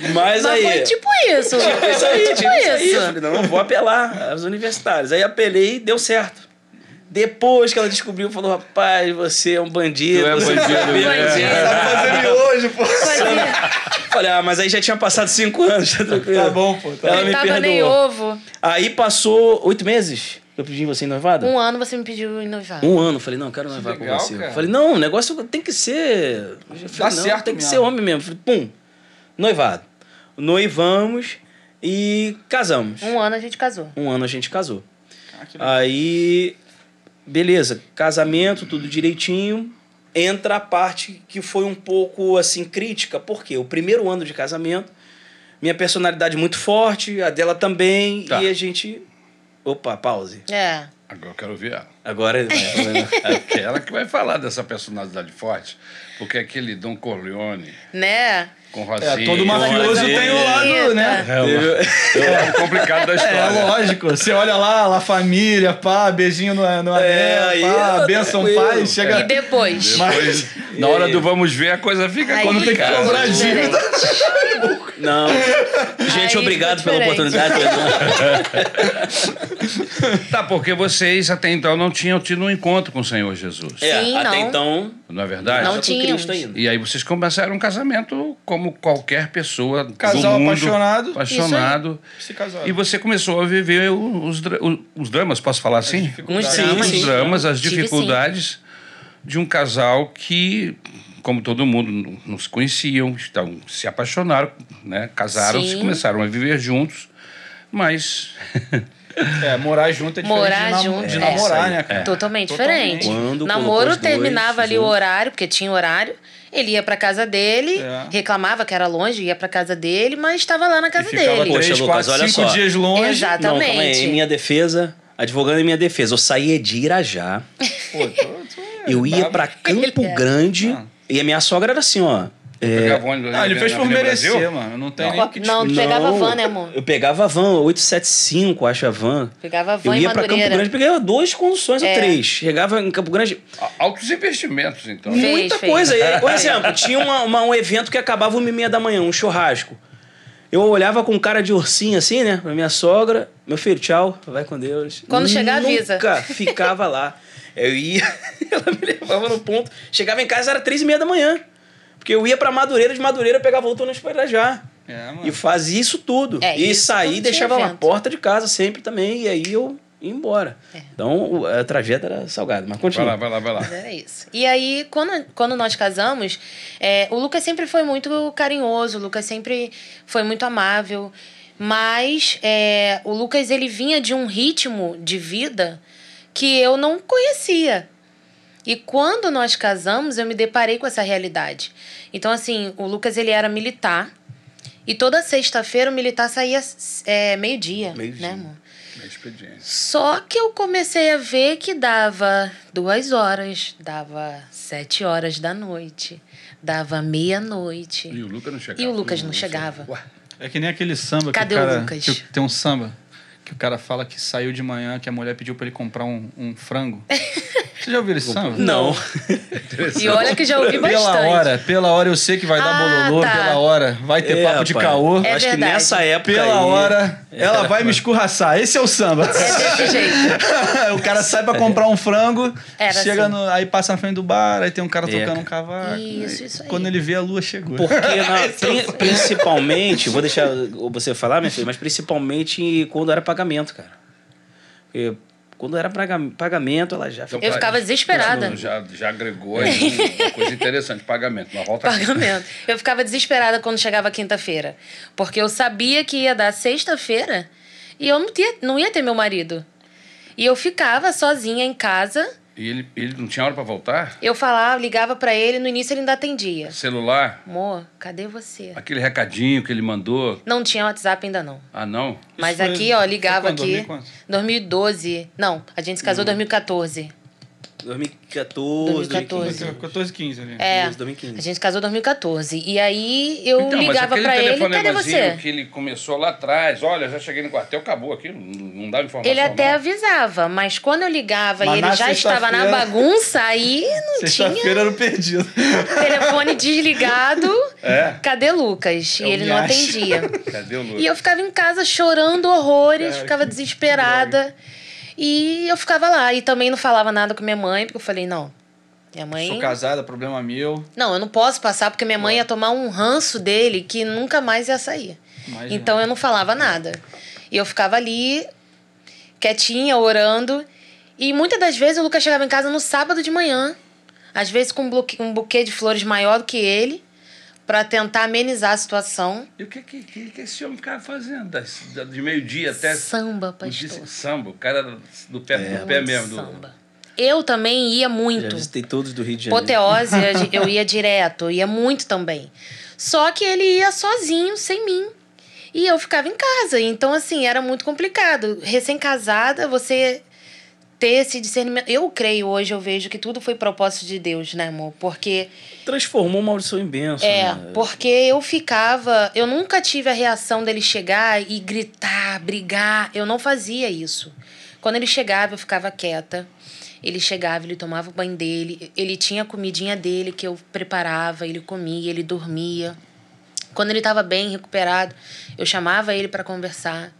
Mas, Mas aí. foi tipo isso. Tipo isso aí, tipo tipo isso isso. Falei, não, vou apelar aos universitários. Aí apelei e deu certo. Depois que ela descobriu, falou, rapaz, você é um bandido. Tu é você bandido, sabe né? cozinhar." Sabe fazer miojo, pô. Falei, ah, mas aí já tinha passado cinco anos, tá tranquilo. Tá bom, pô. Tá Ela Não me tava nem perdoou. ovo. Aí passou oito meses. Eu pedi você em noivado? Um ano você me pediu em noivado. Um ano. Falei, não, eu quero noivar legal, com você. cara. Falei, não, o negócio tem que ser. Falei, não, certo tem que ser homem mesmo. Falei, pum, noivado. Noivamos e casamos. Um ano a gente casou. Um ano a gente casou. Ah. Aí, beleza, casamento, tudo direitinho. Entra a parte que foi um pouco assim crítica, porque o primeiro ano de casamento, minha personalidade muito forte, a dela também, Tá. e a gente. Opa, pause. É. Agora eu quero ver ela. Agora. É <laughs> aquela que vai falar dessa personalidade forte. Porque aquele Dom Corleone Né? Com Rosinha... É, todo mafioso tem o lado, né? É, o- é o complicado da <laughs> É, história. lógico. Você olha lá, lá família, pá, beijinho no, no anel, aí pá, tá benção tranquilo. pai, chega... E depois? Depois, na hora do vamos ver, a coisa fica Aí quando tem que cobrar ficou dívida. Não. Gente, Aí obrigado pela oportunidade. <laughs> Tá, porque vocês até então não tinham tido um encontro com o Senhor Jesus. É, Sim, até não. então. Não é verdade? Não ainda. E aí vocês começaram um casamento como qualquer pessoa Casal do mundo, apaixonado. apaixonado. Se casaram. E você começou a viver os, os dramas, posso falar assim? Sim, dramas. Os dramas, as dificuldades de um casal que, como todo mundo, não- se conheciam, então se apaixonaram, né? casaram-se, Sim. começaram a viver juntos, mas <laughs> É, morar junto é diferente Morar de, junto, de é. namorar, né, É. cara? Totalmente Totalmente. diferente. Quando Namoro os dois terminava ali o juntos. horário, porque tinha horário. Ele ia pra casa dele, É. reclamava que era longe, ia pra casa dele, mas estava lá na casa dele. Poxa, Lucas, quatro, olha cinco só. dias longe. Exato. Não, aí. Exatamente. Em minha defesa, advogando em minha defesa, eu saía de Irajá, Pô, tô- tô- eu ia pra <laughs> Campo é. Grande, Ah. e a minha sogra era assim, ó. É, pegava ônibus Ah, ele fez por merecer, Brasil. mano. Não tem Não. nem o que Não, tu pegava van, né, amor? Eu pegava a van, 875, acho a van. Pegava Eu van em ia pra Campo. Grande, pegava duas conduções ou É. três. Chegava em Campo Grande, Altos investimentos, então. Fez, muita fez. coisa. E, Por exemplo, tinha uma- uma- um evento que acabava uma e meia da manhã, um churrasco. Eu olhava com cara de ursinho assim, né? Pra minha sogra. Meu filho, tchau, vai com Deus. Quando chegar, avisa. Nunca <laughs> ficava lá. Eu ia, <laughs> ela me levava no ponto. Chegava em casa, era três e meia da manhã. Porque eu ia pra Madureira, de Madureira pegava outro ônibus pra Irajá. É, mano. E fazia isso tudo. É, e isso saí quando e deixava na porta de casa sempre também. E aí eu ia embora. É. Então o- a trajeto era salgada. Mas Vai continua. lá, vai lá, vai lá. Mas Era isso. E aí, quando, quando nós casamos, é, o Lucas sempre foi muito carinhoso, o Lucas sempre foi muito amável. Mas é, o Lucas, ele vinha de um ritmo de vida que eu não conhecia. E quando nós casamos, eu me deparei com essa realidade. Então, assim, o Lucas ele era militar. E toda sexta-feira o militar saía é, meio-dia, Meio-dia. né, amor? Só que eu comecei a ver que dava duas horas, dava sete horas da noite, dava meia-noite. E o Lucas não chegava. E o Lucas não chegava. Ué, É que nem aquele samba Cadê que o o cara. Lucas? que tem um samba que o cara fala que saiu de manhã, que a mulher pediu pra ele comprar um, um frango. <laughs> Você já ouviu esse samba? Não. E olha que já ouvi bastante. Pela hora, pela hora eu sei que vai dar Ah, bololô, tá. pela hora vai ter É, papo de caô. É Acho que verdade. nessa época Pela aí- hora, ela vai me escorraçar. Esse é o samba. É desse <laughs> jeito. o cara sai pra comprar um frango, Era chega assim. no, aí passa na frente do bar, aí tem um cara É, tocando um cavaco. Isso, isso aí. Quando ele vê a lua chegou. Porque <laughs> na- é principalmente, vou deixar você falar, minha filha, mas principalmente quando era pagamento, cara. Porque quando era pagamento, ela já então, Eu ficava desesperada. Já, já agregou aí uma coisa interessante, pagamento. Mas volta aqui. Pagamento. Eu ficava desesperada quando chegava quinta-feira. Porque eu sabia que ia dar sexta-feira e eu não, tinha, não ia ter meu marido. E eu ficava sozinha em casa. E ele, ele não tinha hora pra voltar? Eu falava, ligava pra ele, no início ele ainda atendia. Celular? Amor, cadê você? Aquele recadinho que ele mandou. Não tinha WhatsApp ainda não. Ah, não? Mas foi- aqui, ó, foi ligava quando? aqui. 2000 quanto? 2012. Não, a gente se casou em 2014. 2014, 2014. 14, 15 ali. É. Isso, 2015. A gente casou em 2014. E aí eu Então, ligava pra ele, cadê você? que ele começou lá atrás, olha, já cheguei no quartel, acabou aquilo, não dava informação. Ele até não. avisava, mas quando eu ligava Mas e ele já estava na bagunça, aí não tinha Sexta-feira era perdido. <laughs> telefone desligado. É? Cadê Lucas? E É o ele não Miache. atendia. <laughs> Cadê o Lucas? E eu ficava em casa chorando horrores, Cara, ficava que desesperada. E eu ficava lá. E também não falava nada com minha mãe, porque eu falei, não. Minha mãe. Sou casada, problema meu. Não, eu não posso passar, porque minha mãe ia tomar um ranço dele que nunca mais ia sair. Então eu não falava nada. E eu ficava ali, quietinha, orando. E muitas das vezes o Lucas chegava em casa no sábado de manhã. Às vezes com um um buquê de flores maior do que ele, para tentar amenizar a situação. E o que, que, que, que esse homem ficava fazendo? Das- De meio-dia até. Samba, o dia- pastor. Samba, o cara do pé, do pé mesmo. do- Samba. Eu também ia Já muito. visitei todos do Rio de Janeiro. Poteose, <laughs> eu ia direto, ia muito também. Só que ele ia sozinho, sem mim. E eu ficava em casa. Então, assim, era muito complicado. Recém-casada, você ter esse discernimento. Eu creio hoje, eu vejo que tudo foi propósito de Deus, né, amor? Porque. Transformou maldição em bênção. É, né? porque eu ficava. Eu nunca tive a reação dele chegar e gritar, brigar. Eu não fazia isso. Quando ele chegava, eu ficava quieta. Ele chegava, ele tomava o banho dele, ele tinha a comidinha dele que eu preparava, ele comia, ele dormia. Quando ele estava bem, recuperado, eu chamava ele para conversar.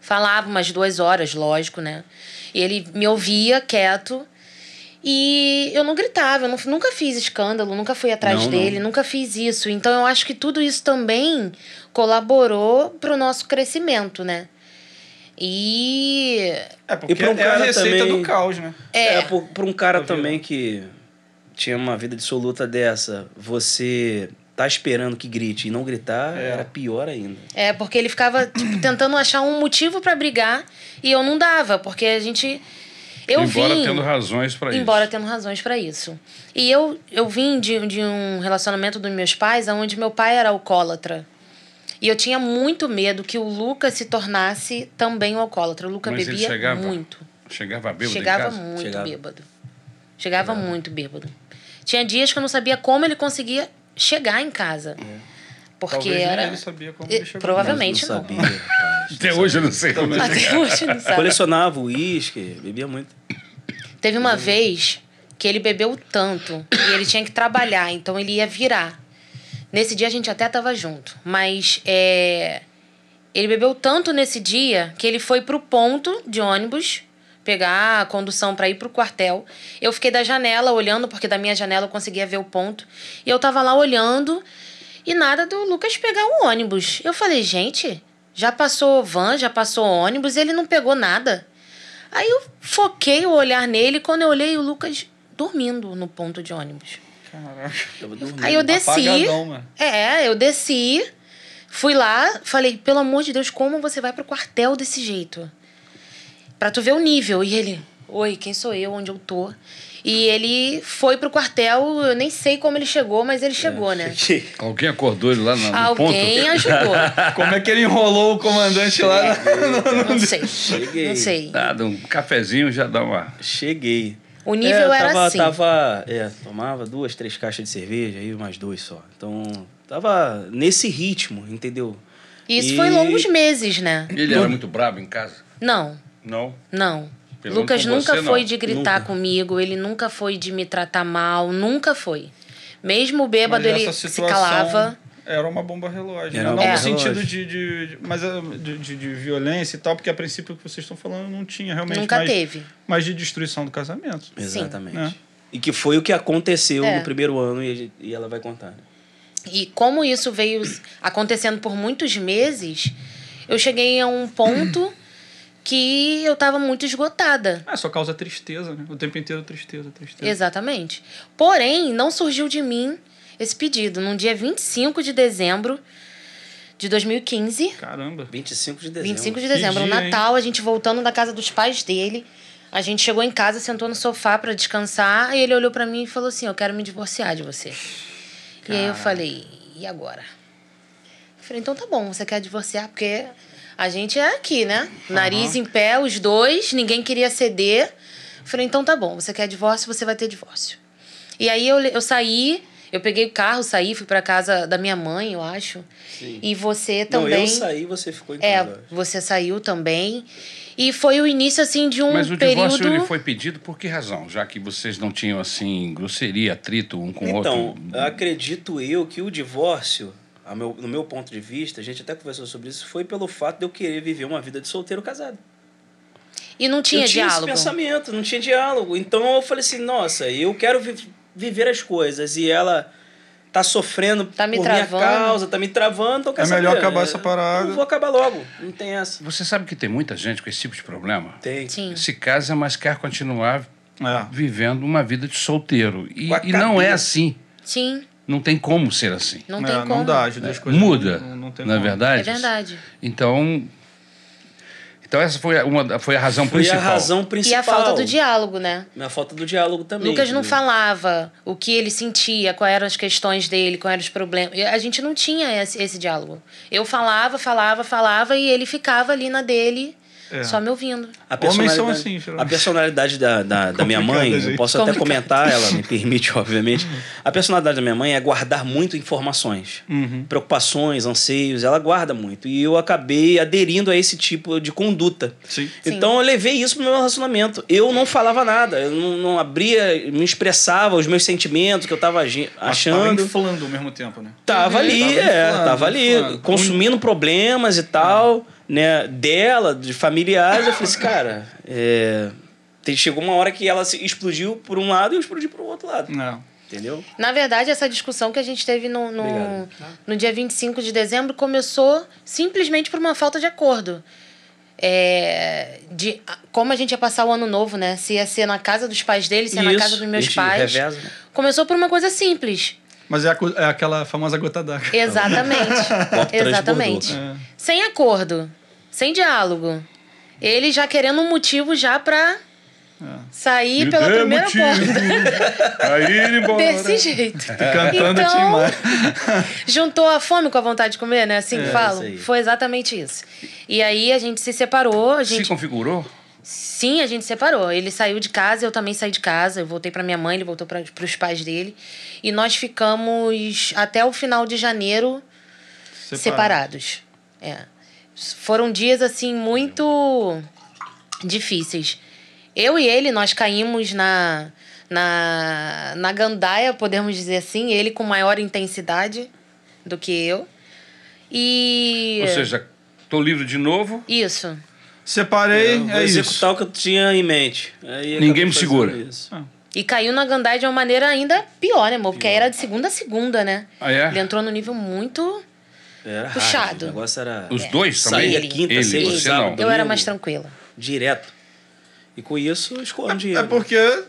Falava umas duas horas, lógico, né? E ele me ouvia quieto. E eu não gritava, eu não- nunca fiz escândalo, nunca fui atrás Não, não. dele, nunca fiz isso. Então eu acho que tudo isso também colaborou pro nosso crescimento, né? E. É, porque E pra um é a cara receita também- do caos, né? É, É, por, por um cara também que tinha uma vida dissoluta dessa, você tá esperando que grite e não gritar, É. era pior ainda. é porque ele ficava <clears throat> tipo, tentando achar um motivo para brigar e eu não dava, porque a gente. Eu Embora vim. tendo razões para isso. Embora tendo razões para isso. E eu, eu vim de, de um relacionamento dos meus pais, onde meu pai era alcoólatra. E eu tinha muito medo que o Lucas se tornasse também um alcoólatra. O Lucas Mas ele bebia chegava muito. Chegava bêbado Chegava em casa? muito Chegava. bêbado. Chegava muito bêbado. Tinha dias que eu não sabia como ele conseguia chegar em casa. Porque Talvez era. ele sabia como ele chegou. provavelmente não não. sabia, rapaz. <laughs> Até hoje eu não sei como é. Até hoje não sabe. Colecionava uísque, bebia muito. Teve uma vez que ele bebeu tanto e ele tinha que trabalhar, então ele ia virar. Nesse dia a gente até tava junto, mas é, ele bebeu tanto nesse dia que ele foi pro ponto de ônibus pegar a condução para ir pro quartel. Eu fiquei da janela olhando, porque da minha janela eu conseguia ver o ponto. E eu tava lá olhando e nada do Lucas pegar o ônibus. Eu falei, gente, já passou van, já passou ônibus, e ele não pegou nada. Aí eu foquei o olhar nele quando eu olhei o Lucas dormindo no ponto de ônibus. Caraca. Dormindo. Aí eu desci. Apagadão, mano. É, eu desci, fui lá, falei, pelo amor de Deus, como você vai pro quartel desse jeito? Pra tu ver o nível. E ele, oi, quem sou eu, onde eu tô? E ele foi pro quartel, eu nem sei como ele chegou, mas ele chegou, É, né? cheguei. Alguém acordou ele lá no, no ponto? Alguém ajudou. <laughs> Como é que ele enrolou o comandante lá? na- Não sei. Cheguei. Não sei. Nada, um cafezinho já dá uma. Cheguei. O nível É, era tava, assim. Tava, é, tomava duas, três caixas de cerveja, aí mais dois só. Então, tava nesse ritmo, entendeu? E isso E- foi longos meses, né? Ele era muito bravo em casa? Não, Não. não. Pelo Lucas nunca você, foi não. de gritar Nunca. comigo, ele nunca foi de me tratar mal, nunca foi. Mesmo bêbado, ele se calava. Era uma bomba relógio. Era né? Não bomba no sentido relógio. de, de, de- mas, é, de, de, de violência e tal, porque a princípio o que vocês estão falando não tinha realmente. Nunca mas, teve. Mas de destruição do casamento. Exatamente. né? E que foi o que aconteceu É. no primeiro ano e, e ela vai contar. né? E como isso veio acontecendo por muitos meses, eu cheguei a um ponto que eu tava muito esgotada. Ah, só causa tristeza, né? O tempo inteiro tristeza, tristeza. Exatamente. Porém, não surgiu de mim esse pedido. No dia 25 de dezembro de 2015, Caramba. 25 de dezembro. 25 de dezembro, no dia, hein? Natal, a gente voltando da casa dos pais dele. A gente chegou em casa, sentou no sofá pra descansar, e ele olhou pra mim e falou assim: "Eu quero me divorciar de você". E aí eu falei: "E agora?" Eu falei: "Então tá bom, você quer divorciar porque a gente é aqui, né? Nariz em pé, os dois, ninguém queria ceder". Eu falei: "Então tá bom, você quer divórcio, você vai ter divórcio". E aí eu, eu saí, eu peguei o carro, saí, fui pra casa da minha mãe, eu acho. Sim. E você Não, também eu saí, você ficou em é, casa. acho. você saiu também. E foi o início, assim, de um Mas o período... divórcio ele foi pedido por que razão? Já que vocês não tinham, assim, grosseria, atrito um com o Então, outro. acredito eu que o divórcio, meu- no meu ponto de vista, a gente até conversou sobre isso, foi pelo fato de eu querer viver uma vida de solteiro casado. E não tinha eu tinha diálogo. esse pensamento, não tinha diálogo. Então eu falei assim, nossa, eu quero vi- viver as coisas e ela tá sofrendo Tá me por travando. minha causa, tá me travando, então É melhor saber? acabar essa Eu- parada. Eu vou acabar logo, não tem essa. Você sabe que tem muita gente com esse tipo de problema? Tem. Sim. Se casa, mas quer continuar É. vivendo uma vida de solteiro. E, e não é assim. Sim, Não tem como ser assim. não É, tem como. Não dá, as duas coisas. Muda, Não, não tem na como. verdade? É verdade. Então, então essa foi a- uma, foi a razão Foi principal. a razão E principal. a falta do diálogo, né? A falta do diálogo também. Lucas não entendeu? falava o que ele sentia, quais eram as questões dele, quais eram os problemas. E A gente não tinha esse, esse diálogo. Eu falava, falava, falava e ele ficava ali na dele, É. só me ouvindo. A Homens são personalidade- assim, geralmente. A personalidade da, da, <laughs> da minha mãe, Complicado, eu gente. posso até Complicado. comentar, ela <laughs> me permite, obviamente. A personalidade da minha mãe é guardar muito informações, Uhum. preocupações, anseios, ela guarda muito. E eu acabei aderindo a esse tipo de conduta. Sim. Sim. Então eu levei isso pro meu relacionamento. Eu não falava nada, eu não, não abria, me expressava os meus sentimentos que eu tava agi- Mas achando. Tava ao mesmo tempo, né? Tava ali, Tava é, inflando, tava ali, inflando. consumindo problemas e tal, né, dela, de familiares. Eu falei assim, cara, é, chegou uma hora que ela se explodiu por um lado e eu explodi pro outro lado, Não. entendeu? Na verdade, essa discussão que a gente teve no, no, no dia 25 de dezembro começou simplesmente por uma falta de acordo. É, de como a gente ia passar o ano novo, né? Se ia ser na casa dos pais dele, se ia na Isso, casa dos meus pais. reveza? Começou por uma coisa simples. Mas é, a é aquela famosa gota d'água. Exatamente. <laughs> Exatamente. É. Sem acordo, sem diálogo. Ele já querendo um motivo já pra sair Me pela primeira motivo porta. <laughs> pra ir embora. Desse jeito. Cantando Então-. <laughs> Juntou a fome com a vontade de comer, né? Assim que É, falam. isso aí. Foi exatamente isso. E aí a gente se separou, a Se gente. configurou? Sim, a gente separou. Ele saiu de casa, eu também saí de casa. Eu voltei pra minha mãe, ele voltou para os pais dele. E nós ficamos até o final de janeiro separados. É. Foram dias assim muito difíceis. Eu e ele nós caímos na na na gandaia, podemos dizer assim, ele com maior intensidade do que eu. E Ou seja, tô livre de novo. isso. Separei, Eu vou é isso. executar o que eu tinha em mente. Aí Ninguém acabei me segura. isso. E caiu na gandaia de uma maneira ainda pior, né, amor? Porque aí era de segunda a segunda, né? Ah, é? Ele entrou no nível muito. Era hard, Puxado. O negócio era Os dois também? saía Ele. quinta, Ele, sexta, você sábado, domingo, Eu era mais tranquila. Direto. E com isso, esconde dinheiro. É porque,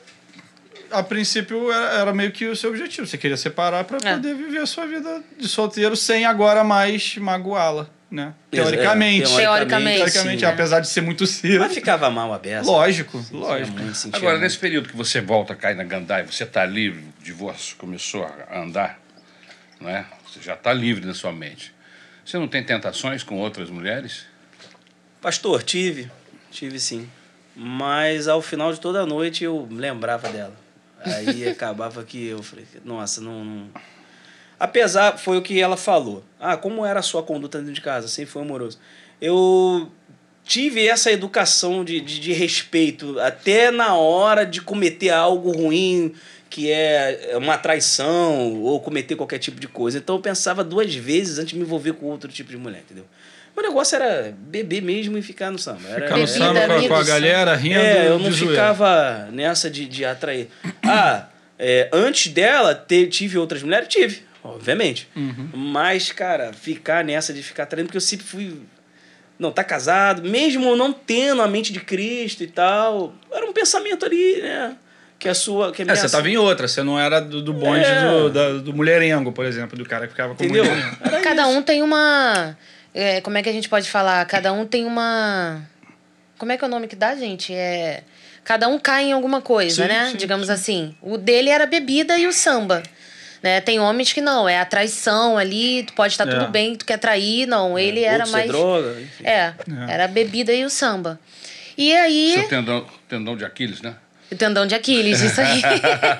a princípio, era, era meio que o seu objetivo. Você queria separar pra É. poder viver a sua vida de solteiro sem agora mais magoá-la. né? Teoricamente. é, Teoricamente, Teoricamente, sim, né? apesar de ser muito cedo. Mas ficava mal a beça. Lógico, Sentia lógico. Agora, muito. nesse período que você volta a cair na Gandai, você está livre, o divórcio começou a andar, não é? Você já está livre na sua mente. Você não tem tentações com outras mulheres? Pastor, tive. Tive sim. Mas ao final de toda a noite eu lembrava dela. Aí <laughs> acabava que eu falei, nossa, não, não. Apesar, foi o que ela falou. Ah, como era a sua conduta dentro de casa? Sempre foi amoroso. Eu tive essa educação de, de, de respeito até na hora de cometer algo ruim, que é uma traição, ou cometer qualquer tipo de coisa. Então eu pensava duas vezes antes de me envolver com outro tipo de mulher, entendeu? O negócio era beber mesmo e ficar no samba. Era, Ficar no samba com a- com, a galera, rindo é, eu não ficava nessa de, de atrair. Ah, é, antes dela, te- tive outras mulheres? Tive, obviamente. Uhum. Mas, cara, ficar nessa de ficar atraindo, porque eu sempre fui. Não, tá casado, mesmo não tendo a mente de Cristo e tal, era um pensamento ali, né? Que a sua. Que a É, você tava em outra, você não era do, do bonde É. do, da- do mulherengo, por exemplo, do cara que ficava com Entendeu? mulherengo. Cada isso. um tem uma. é, como é que a gente pode falar? Cada um tem uma. Como é que é o nome que dá, gente? É. Cada um cai em alguma coisa, Sim, né? sim, Digamos assim. O dele era bebida e o samba. Né? Tem homens que não, é a traição ali, tu pode estar É. tudo bem, tu quer trair, não. Ele era Outros é mais. droga, enfim. É, era a bebida e o samba. E aí. Seu tendão, tendão de Aquiles, né? O tendão de Aquiles, isso aí.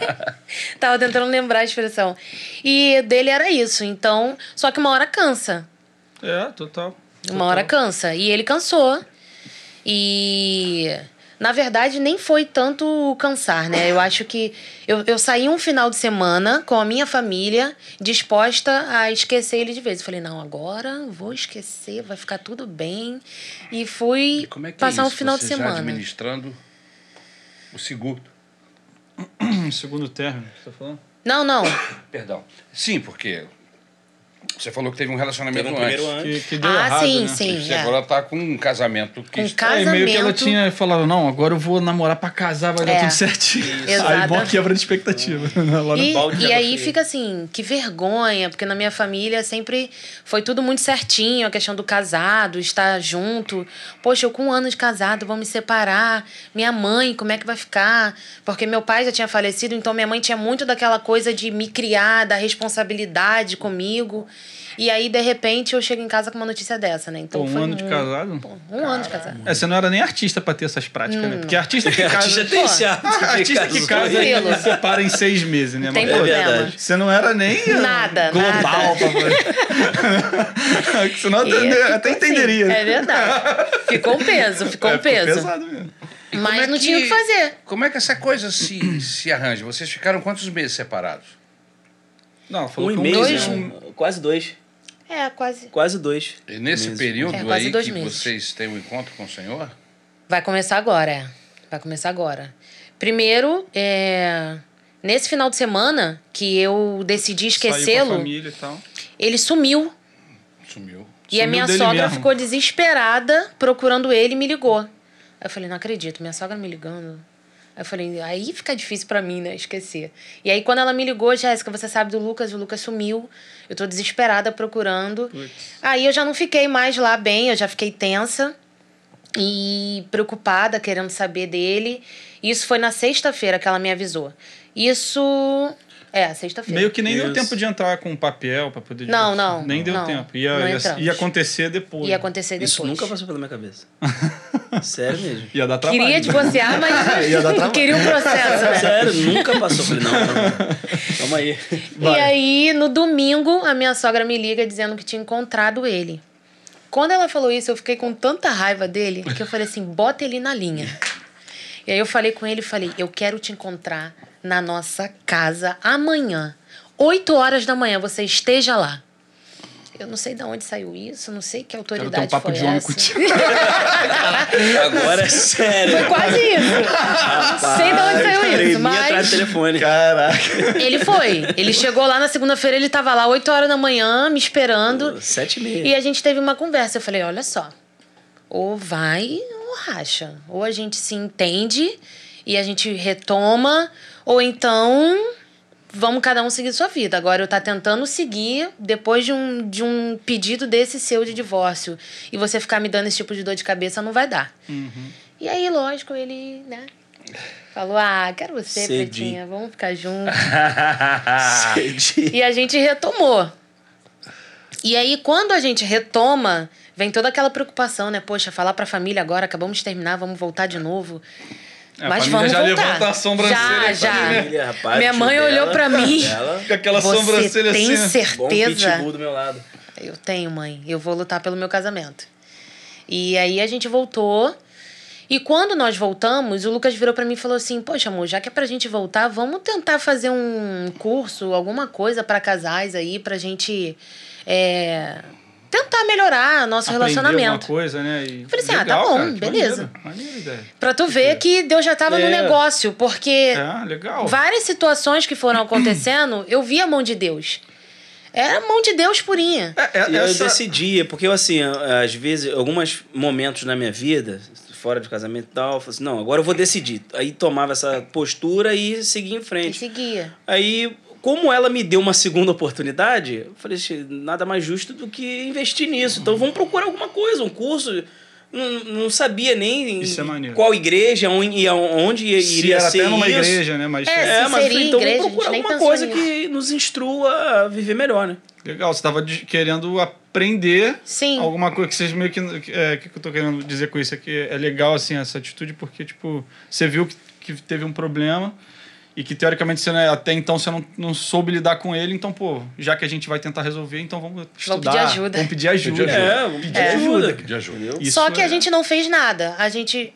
<laughs> Tava tentando lembrar a expressão. E dele era isso. Então, só que uma hora cansa. É, total. Uma hora cansa. E ele cansou. E. Na verdade, nem foi tanto o cansar, né? Eu acho que eu, eu saí um final de semana com a minha família disposta a esquecer ele de vez. Eu falei, não, agora vou esquecer, vai ficar tudo bem. E fui E como é que passar é um final você de já semana. administrando o seguro. Hum, <coughs> Segundo término, você tá falando? Não, não. <coughs> Perdão. Sim, porque você falou que teve um relacionamento Teve um primeiro antes. ano. Que, que deu Ah, errado, sim, né? sim. E é. agora está com um casamento que É, e meio que ela Casamento. tinha falado, não, agora eu vou namorar pra casar, vai dar É. tudo certinho. Aí Exatamente. bom quebra de expectativa. Lá no E, e aí fica assim, que vergonha, porque na minha família sempre foi tudo muito certinho, a questão do casado, estar junto. Poxa, eu com um ano de casado, vou me separar. Minha mãe, como é que vai ficar? Porque meu pai já tinha falecido, então minha mãe tinha muito daquela coisa de me criar, da responsabilidade comigo. E aí, de repente, eu chego em casa com uma notícia dessa, né? Então Pô, um foi ano de casado? Pô, um ano de casado. É, você não era nem artista pra ter essas práticas, Hum. né? Porque artista que <laughs> casa... Artista tem esse hábito artista que casa Tranquilo. separa em seis meses, né? Não tem Mas, pô, problema. verdade. Você não era nem uh, Nada, global <laughs> nada. eu E até, ficou assim. entenderia. É verdade. Ficou um peso, ficou É, um peso. pesado mesmo. E Mas é não tinha o que fazer. Como é que essa coisa se, <clears throat> se arranja? Vocês ficaram quantos meses separados? Não, Um falou e que meio, Dois? né? Quase dois. É, quase. Quase dois. E nesse meses. período É, aí que meses. vocês têm um encontro com o Senhor? Vai começar agora, é. Vai começar agora. Primeiro, é, nesse final de semana que eu decidi a esquecê-lo, e ele sumiu. Sumiu. E a Sumiu minha dele sogra mesmo. ficou desesperada procurando ele e me ligou. Aí eu falei, não acredito, minha sogra me ligando. Aí eu falei, aí fica difícil pra mim, né, esquecer. E aí quando ela me ligou, Jéssica, você sabe do Lucas, o Lucas sumiu. Eu tô desesperada procurando. Putz. Aí eu já não fiquei mais lá bem, eu já fiquei tensa e preocupada, querendo saber dele. Isso foi na sexta-feira que ela me avisou. Isso. É, sexta-feira. Meio que nem deu tempo de entrar com papel pra poder... Não, não, Nem deu não. tempo. Ia, Não ia, ia acontecer depois. Ia acontecer depois. Isso nunca passou pela minha cabeça. <laughs> Sério mesmo. Ia dar trabalho. Queria divorciar, mas <laughs> Ia dar trabalho. queria um processo, né? Sério, nunca passou. Falei, não, não, não. <laughs> Calma aí. E aí, no domingo, a minha sogra me liga dizendo que tinha encontrado ele. Quando ela falou isso, eu fiquei com tanta raiva dele que eu falei assim: bota ele na linha. E aí eu falei com ele e falei: eu quero te encontrar na nossa casa amanhã. 8 horas da manhã, você esteja lá. Eu não sei de onde saiu isso, não sei que ter um autoridade papo foi de homem essa. contigo. <laughs> Agora é sério. Foi quase isso. Não sei de onde saiu isso, atrás mas do telefone. Caraca. ele foi. Ele chegou lá na segunda-feira, ele tava lá 8 horas da manhã, me esperando. Sete e meia. E a gente teve uma conversa. Eu falei: olha só, ou vai ou racha. Ou a gente se entende e a gente retoma, ou então vamos cada um seguir sua vida. Agora eu tá tentando seguir depois de um, de um pedido desse seu de divórcio. E você ficar me dando esse tipo de dor de cabeça não vai dar. E aí, lógico, ele, né? Falou: Ah, quero você, Cedi. Pretinha, vamos ficar juntos. <laughs> E a gente retomou. E aí, quando a gente retoma, vem toda aquela preocupação, né? Poxa, falar pra família agora, acabamos de terminar, vamos voltar de novo. É, Mas vamos já voltar. levanta a sobrancelha Já, já. Família, rapaz, Minha mãe dela, olhou pra mim. dela. Com aquela Você sobrancelha tem assim. Bom certeza? pitbull do meu lado. Eu tenho, mãe. Eu vou lutar pelo meu casamento. E aí a gente voltou. E quando nós voltamos, o Lucas virou pra mim e falou assim: Poxa, amor, já que é pra gente voltar, vamos tentar fazer um curso, alguma coisa pra casais aí, pra gente é, tentar melhorar nosso Aprender relacionamento. alguma coisa, né? E... Falei assim, ah, tá bom, que beleza. Maneiro, maneiro a ideia. Pra tu ver que Deus já tava no É. negócio, porque É, legal. várias situações que foram acontecendo, eu vi a mão de Deus. Era a mão de Deus purinha. É, é, E eu essa- decidia, porque eu, assim, às vezes, alguns momentos na minha vida, fora de casamento e tal, eu falei assim, não, agora eu vou decidir. Aí tomava essa postura e seguia em E frente. seguia. Aí, como ela me deu uma segunda oportunidade, eu falei assim, nada mais justo do que investir nisso. Então vamos procurar alguma coisa, um curso. Não, não sabia nem Isso é qual igreja, onde, onde Se iria era ser até numa isso. igreja, né? Mas É, É, Se mas seria então igreja, vamos procurar alguma coisa nisso. que nos instrua a viver melhor, né? legal, você tava de- querendo aprender Sim. alguma coisa que vocês meio que. É, que eu tô querendo dizer com isso é que é legal, assim, essa atitude, porque, tipo, você viu que, que teve um problema e que, teoricamente, você, né, até então você não, não soube lidar com ele, então, pô, já que a gente vai tentar resolver, então vamos estudar. pedir ajuda. Vamos pedir ajuda. Pedir ajuda. É, vamos pedir É. ajuda. De ajuda. Só que é- a gente não fez nada. A gente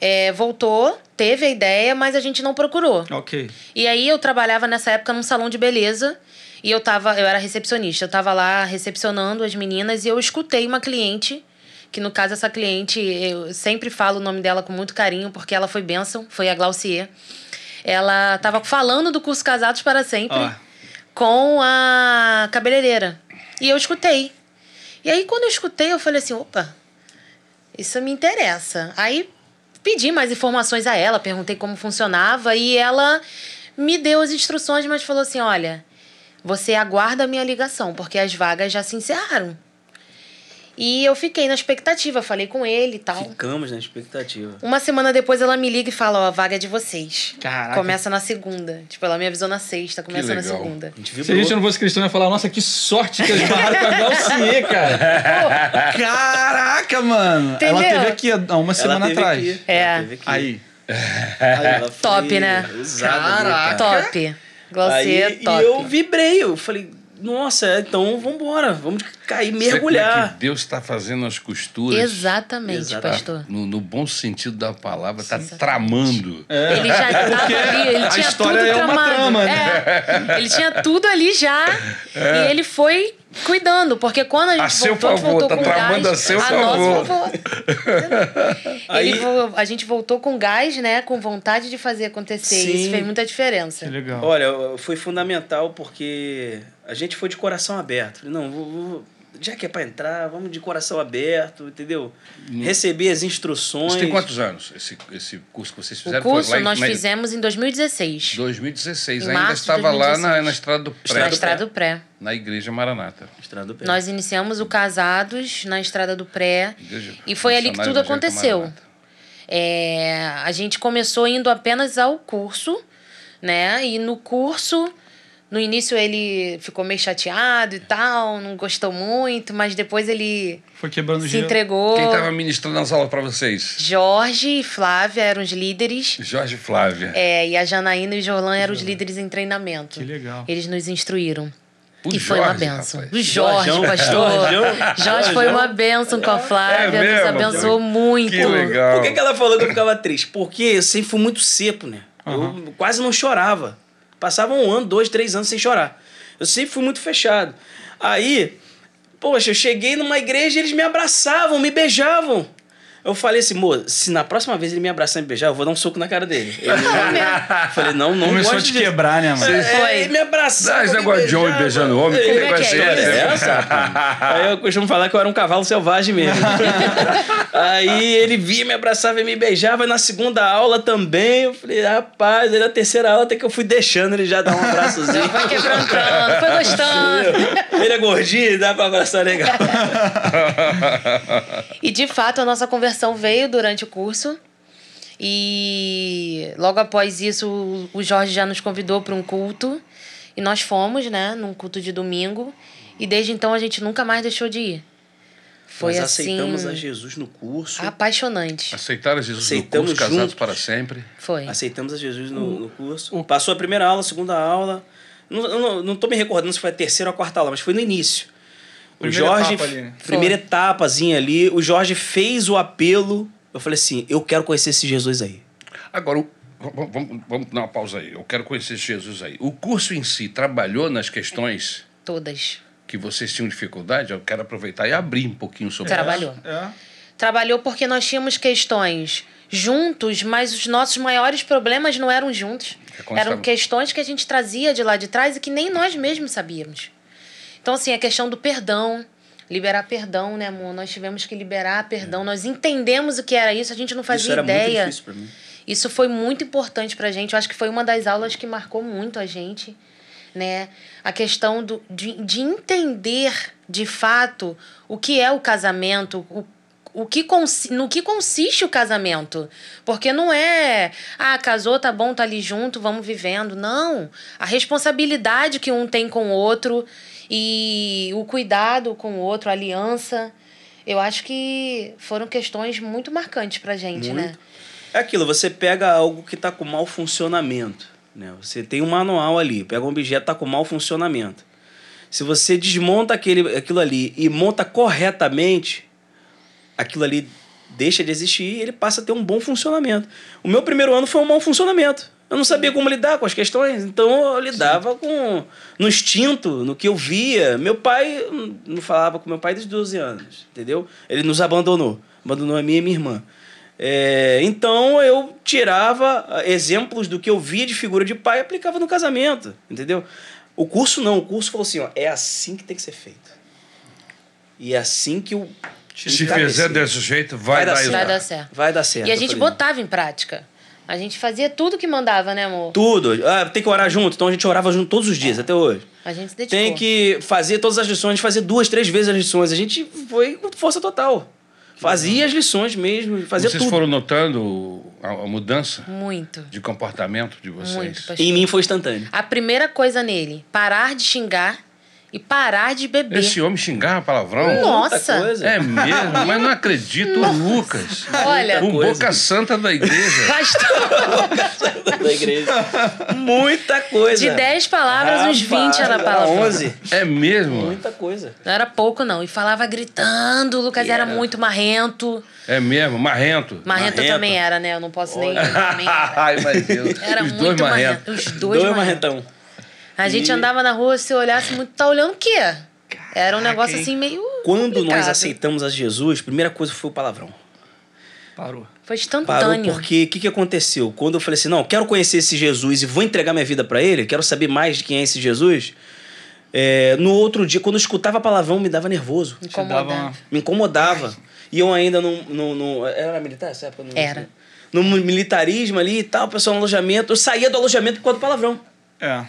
é, voltou, teve a ideia, mas a gente não procurou. Ok. E aí eu trabalhava nessa época num salão de beleza e eu tava, eu era recepcionista, eu tava lá recepcionando as meninas e eu escutei uma cliente, que no caso essa cliente, eu sempre falo o nome dela com muito carinho porque ela foi bênção, foi a Glaucier. Ela tava falando do curso Casados para Sempre Ó. com a cabeleireira. E eu escutei. E aí quando eu escutei, eu falei assim, opa, isso me interessa. Aí pedi mais informações a ela, perguntei como funcionava e ela me deu as instruções, mas falou assim: olha, você aguarda a minha ligação, porque as vagas já se encerraram. E eu fiquei na expectativa, falei com ele e tal. Ficamos na expectativa. Uma semana depois ela me liga e fala: ó, a vaga é de vocês. Caraca. Começa na segunda. Tipo, ela me avisou na sexta, começa na segunda. A gente Se a gente não fosse cristão, ia falar, nossa, que sorte que eles barraram com a Glaucier, <laughs> cara. Pô, caraca, mano. Ela Entendeu? teve aqui há uma semana teve atrás. aqui, É. ela teve aqui. Aí. Ela foi Top, né? Usada, Caraca. Top. Glossier, Aí, top. E eu vibrei, eu falei, nossa, então vambora, vamos cair, como é mergulhar. que Deus está fazendo as costuras. Exatamente, Exatamente. pastor. No, no bom sentido da palavra, está tramando. Ele já estava <laughs> ali, ele a tinha história tudo é uma tramado. trama, né? É, ele tinha tudo ali já e ele foi cuidando, porque quando a gente A seu voltou, a gente favor, voltou tá com tramando gás, a seu nosso favor. favor. Aí- Ele a gente voltou com gás, né, com vontade de fazer acontecer. Sim. Isso fez muita diferença. Que legal. Olha, foi fundamental porque a gente foi de coração aberto. Não, vou, vou- já que é pra entrar, vamos de coração aberto, entendeu? Receber as instruções. Isso tem quantos anos, esse, esse curso que vocês O fizeram? curso Foi lá em- nós na- fizemos em 2016, 2016. Em Ainda estava lá na, 2016. na Estrada do Pré, na Estrada do Pré. na Igreja Maranata. Estrada do Pé. Nós iniciamos o Casados na Estrada do Pré Igreja e foi ali que tudo aconteceu. É, a gente começou indo apenas ao curso, né? E no curso, no início ele ficou meio chateado e tal, não gostou muito, mas depois ele Foi quebrando se gelo. entregou. Quem estava ministrando as aulas para vocês? Jorge e Flávia eram os líderes. Jorge e Flávia. É, e a Janaína e o Jorlan eram os líderes em treinamento. Que legal. Eles nos instruíram. O e foi uma Jorge, benção. rapaz. O Jorge, Jorjão, pastor. Jorjão. Jorge foi uma benção com a Flávia, É mesmo? nos abençoou muito. Que legal. Por que, que ela falou que eu ficava triste? Porque eu sempre fui muito seco, né? Aham. Eu quase não chorava. Passava um ano, dois, três anos sem chorar. Eu sempre fui muito fechado. Aí, poxa, eu cheguei numa igreja e eles me abraçavam, me beijavam. Eu falei assim, moço, se na próxima vez ele me abraçar e me beijar, eu vou dar um soco na cara dele. Ele, eu falei, não, não Começou a gosto te disso. quebrar, né, mano? É, Foi. ele me abraçava. Ah, esse negócio de homem beijando homem, que É, negócio é que é é? esse? é? Aí eu costumo falar que eu era um cavalo selvagem mesmo. <laughs> Aí ele via, me abraçava e me beijava. E na segunda aula também, eu falei, rapaz, aí na terceira aula até que eu fui deixando ele já dar um abraçozinho. Foi quebrantando, foi gostando. ele é gordinho, dá pra abraçar legal. E de fato a nossa conversão veio durante o curso. E logo após isso, o Jorge já nos convidou para um culto. E nós fomos, né, num culto de domingo. E desde então a gente nunca mais deixou de ir. Foi Nós assim. aceitamos a Jesus no curso. Apaixonante. Aceitaram Jesus Aceitamos no curso, casados juntos. para sempre. Foi. Aceitamos a Jesus no, no curso. Passou a primeira aula, a segunda aula. Não, não, não tô me recordando se foi a terceira ou a quarta aula, mas foi no início. O Jorge, etapa ali, né? primeira etapazinha ali, o Jorge fez o apelo. Eu falei assim: eu quero conhecer esse Jesus aí. Agora, vamos, vamos- vamos dar uma pausa aí. Eu quero conhecer esse Jesus aí. O curso em si trabalhou nas questões Todas. que vocês tinham dificuldade? Eu quero aproveitar e abrir um pouquinho sobre Trabalhou. É. Trabalhou porque nós tínhamos questões juntos, mas os nossos maiores problemas não eram juntos. É Eram estava- questões que a gente trazia de lá de trás e que nem nós mesmos sabíamos. Então, assim, a questão do perdão, liberar perdão, né, amor? Nós tivemos que liberar perdão. Nós entendemos o que era isso, a gente não fazia Isso era muito ideia. difícil pra mim. Isso foi muito importante pra gente. Eu acho que foi uma das aulas que marcou muito a gente, né? A questão do, de, de entender, de fato, o que é o casamento, o, o que no que consiste o casamento. Porque não é, ah, casou, tá bom, tá ali junto, vamos vivendo. Não. A responsabilidade que um tem com o outro e o cuidado com o outro, a aliança. Eu acho que foram questões muito marcantes pra gente, né? Muito. É aquilo, você pega algo que está com mau funcionamento. Né? Você tem um manual ali, pega um objeto está com mau funcionamento. Se você desmonta aquele, aquilo ali e monta corretamente, aquilo ali deixa de existir e ele passa a ter um bom funcionamento. O meu primeiro ano foi um mau funcionamento. Eu não sabia como lidar com as questões, então eu lidava com no instinto, no que eu via. Meu pai hum, não falava com meu pai desde 12 anos, entendeu? Ele nos abandonou, abandonou a minha e minha irmã. É, então eu tirava ah, exemplos do que eu via de figura de pai e aplicava no casamento, entendeu? O curso não, o curso falou assim, ó, é assim que tem que ser feito. E é assim que o Se fizer desse jeito, vai, Vai dar dar certo. Vai dar certo. vai dar certo. E a gente falei, botava em prática. A gente fazia tudo que mandava, né, amor? Tudo. Ah, tem que orar junto. Então a gente orava junto todos os dias, até hoje. A gente se dedicou. Tem que fazer todas as lições, fazia duas, três vezes as lições. A gente foi com força total. Fazia as lições mesmo, fazia Vocês tudo. foram notando a, a mudança Muito. de comportamento de vocês? Muito, pastor. Em mim foi instantâneo. A primeira coisa nele, parar de xingar e parar de beber. Esse homem xingava palavrão? Nossa. Coisa. É mesmo, <laughs> mas não acredito, o Lucas. Olha, o coisa. boca santa da igreja. <laughs> pastor, da igreja. Muita coisa. de 10 palavras, uns 20 Rapaz, era palavrão. 11. É mesmo? Muita coisa. Não era pouco, não. E falava gritando. O Lucas era Era. muito marrento. É mesmo, marrento. Marrento, Marrento. também era, né? Eu não posso nem. Olha. era. <laughs> Ai, meu Deus. Era Os muito dois marrento. marrentos. Os dois, Dois marrentos. marrentão. A gente E- andava na rua, se olhasse muito, tá olhando o quê? Era um negócio hein? assim meio. Quando nós complicado. aceitamos a Jesus, a primeira coisa foi o palavrão. Parou. Foi Parou instantâneo. porque o que, que aconteceu? Quando eu falei assim, não, quero conhecer esse Jesus e vou entregar minha vida pra ele, quero saber mais de quem é esse Jesus. é, no outro dia, quando eu escutava palavrão, me dava nervoso, Te dava Incomodado. uma... me incomodava. E eu ainda não, não, não- Era militar essa época? Não- Era. No militarismo ali e tal, o pessoal no alojamento. Eu saía do alojamento por causa do palavrão. É.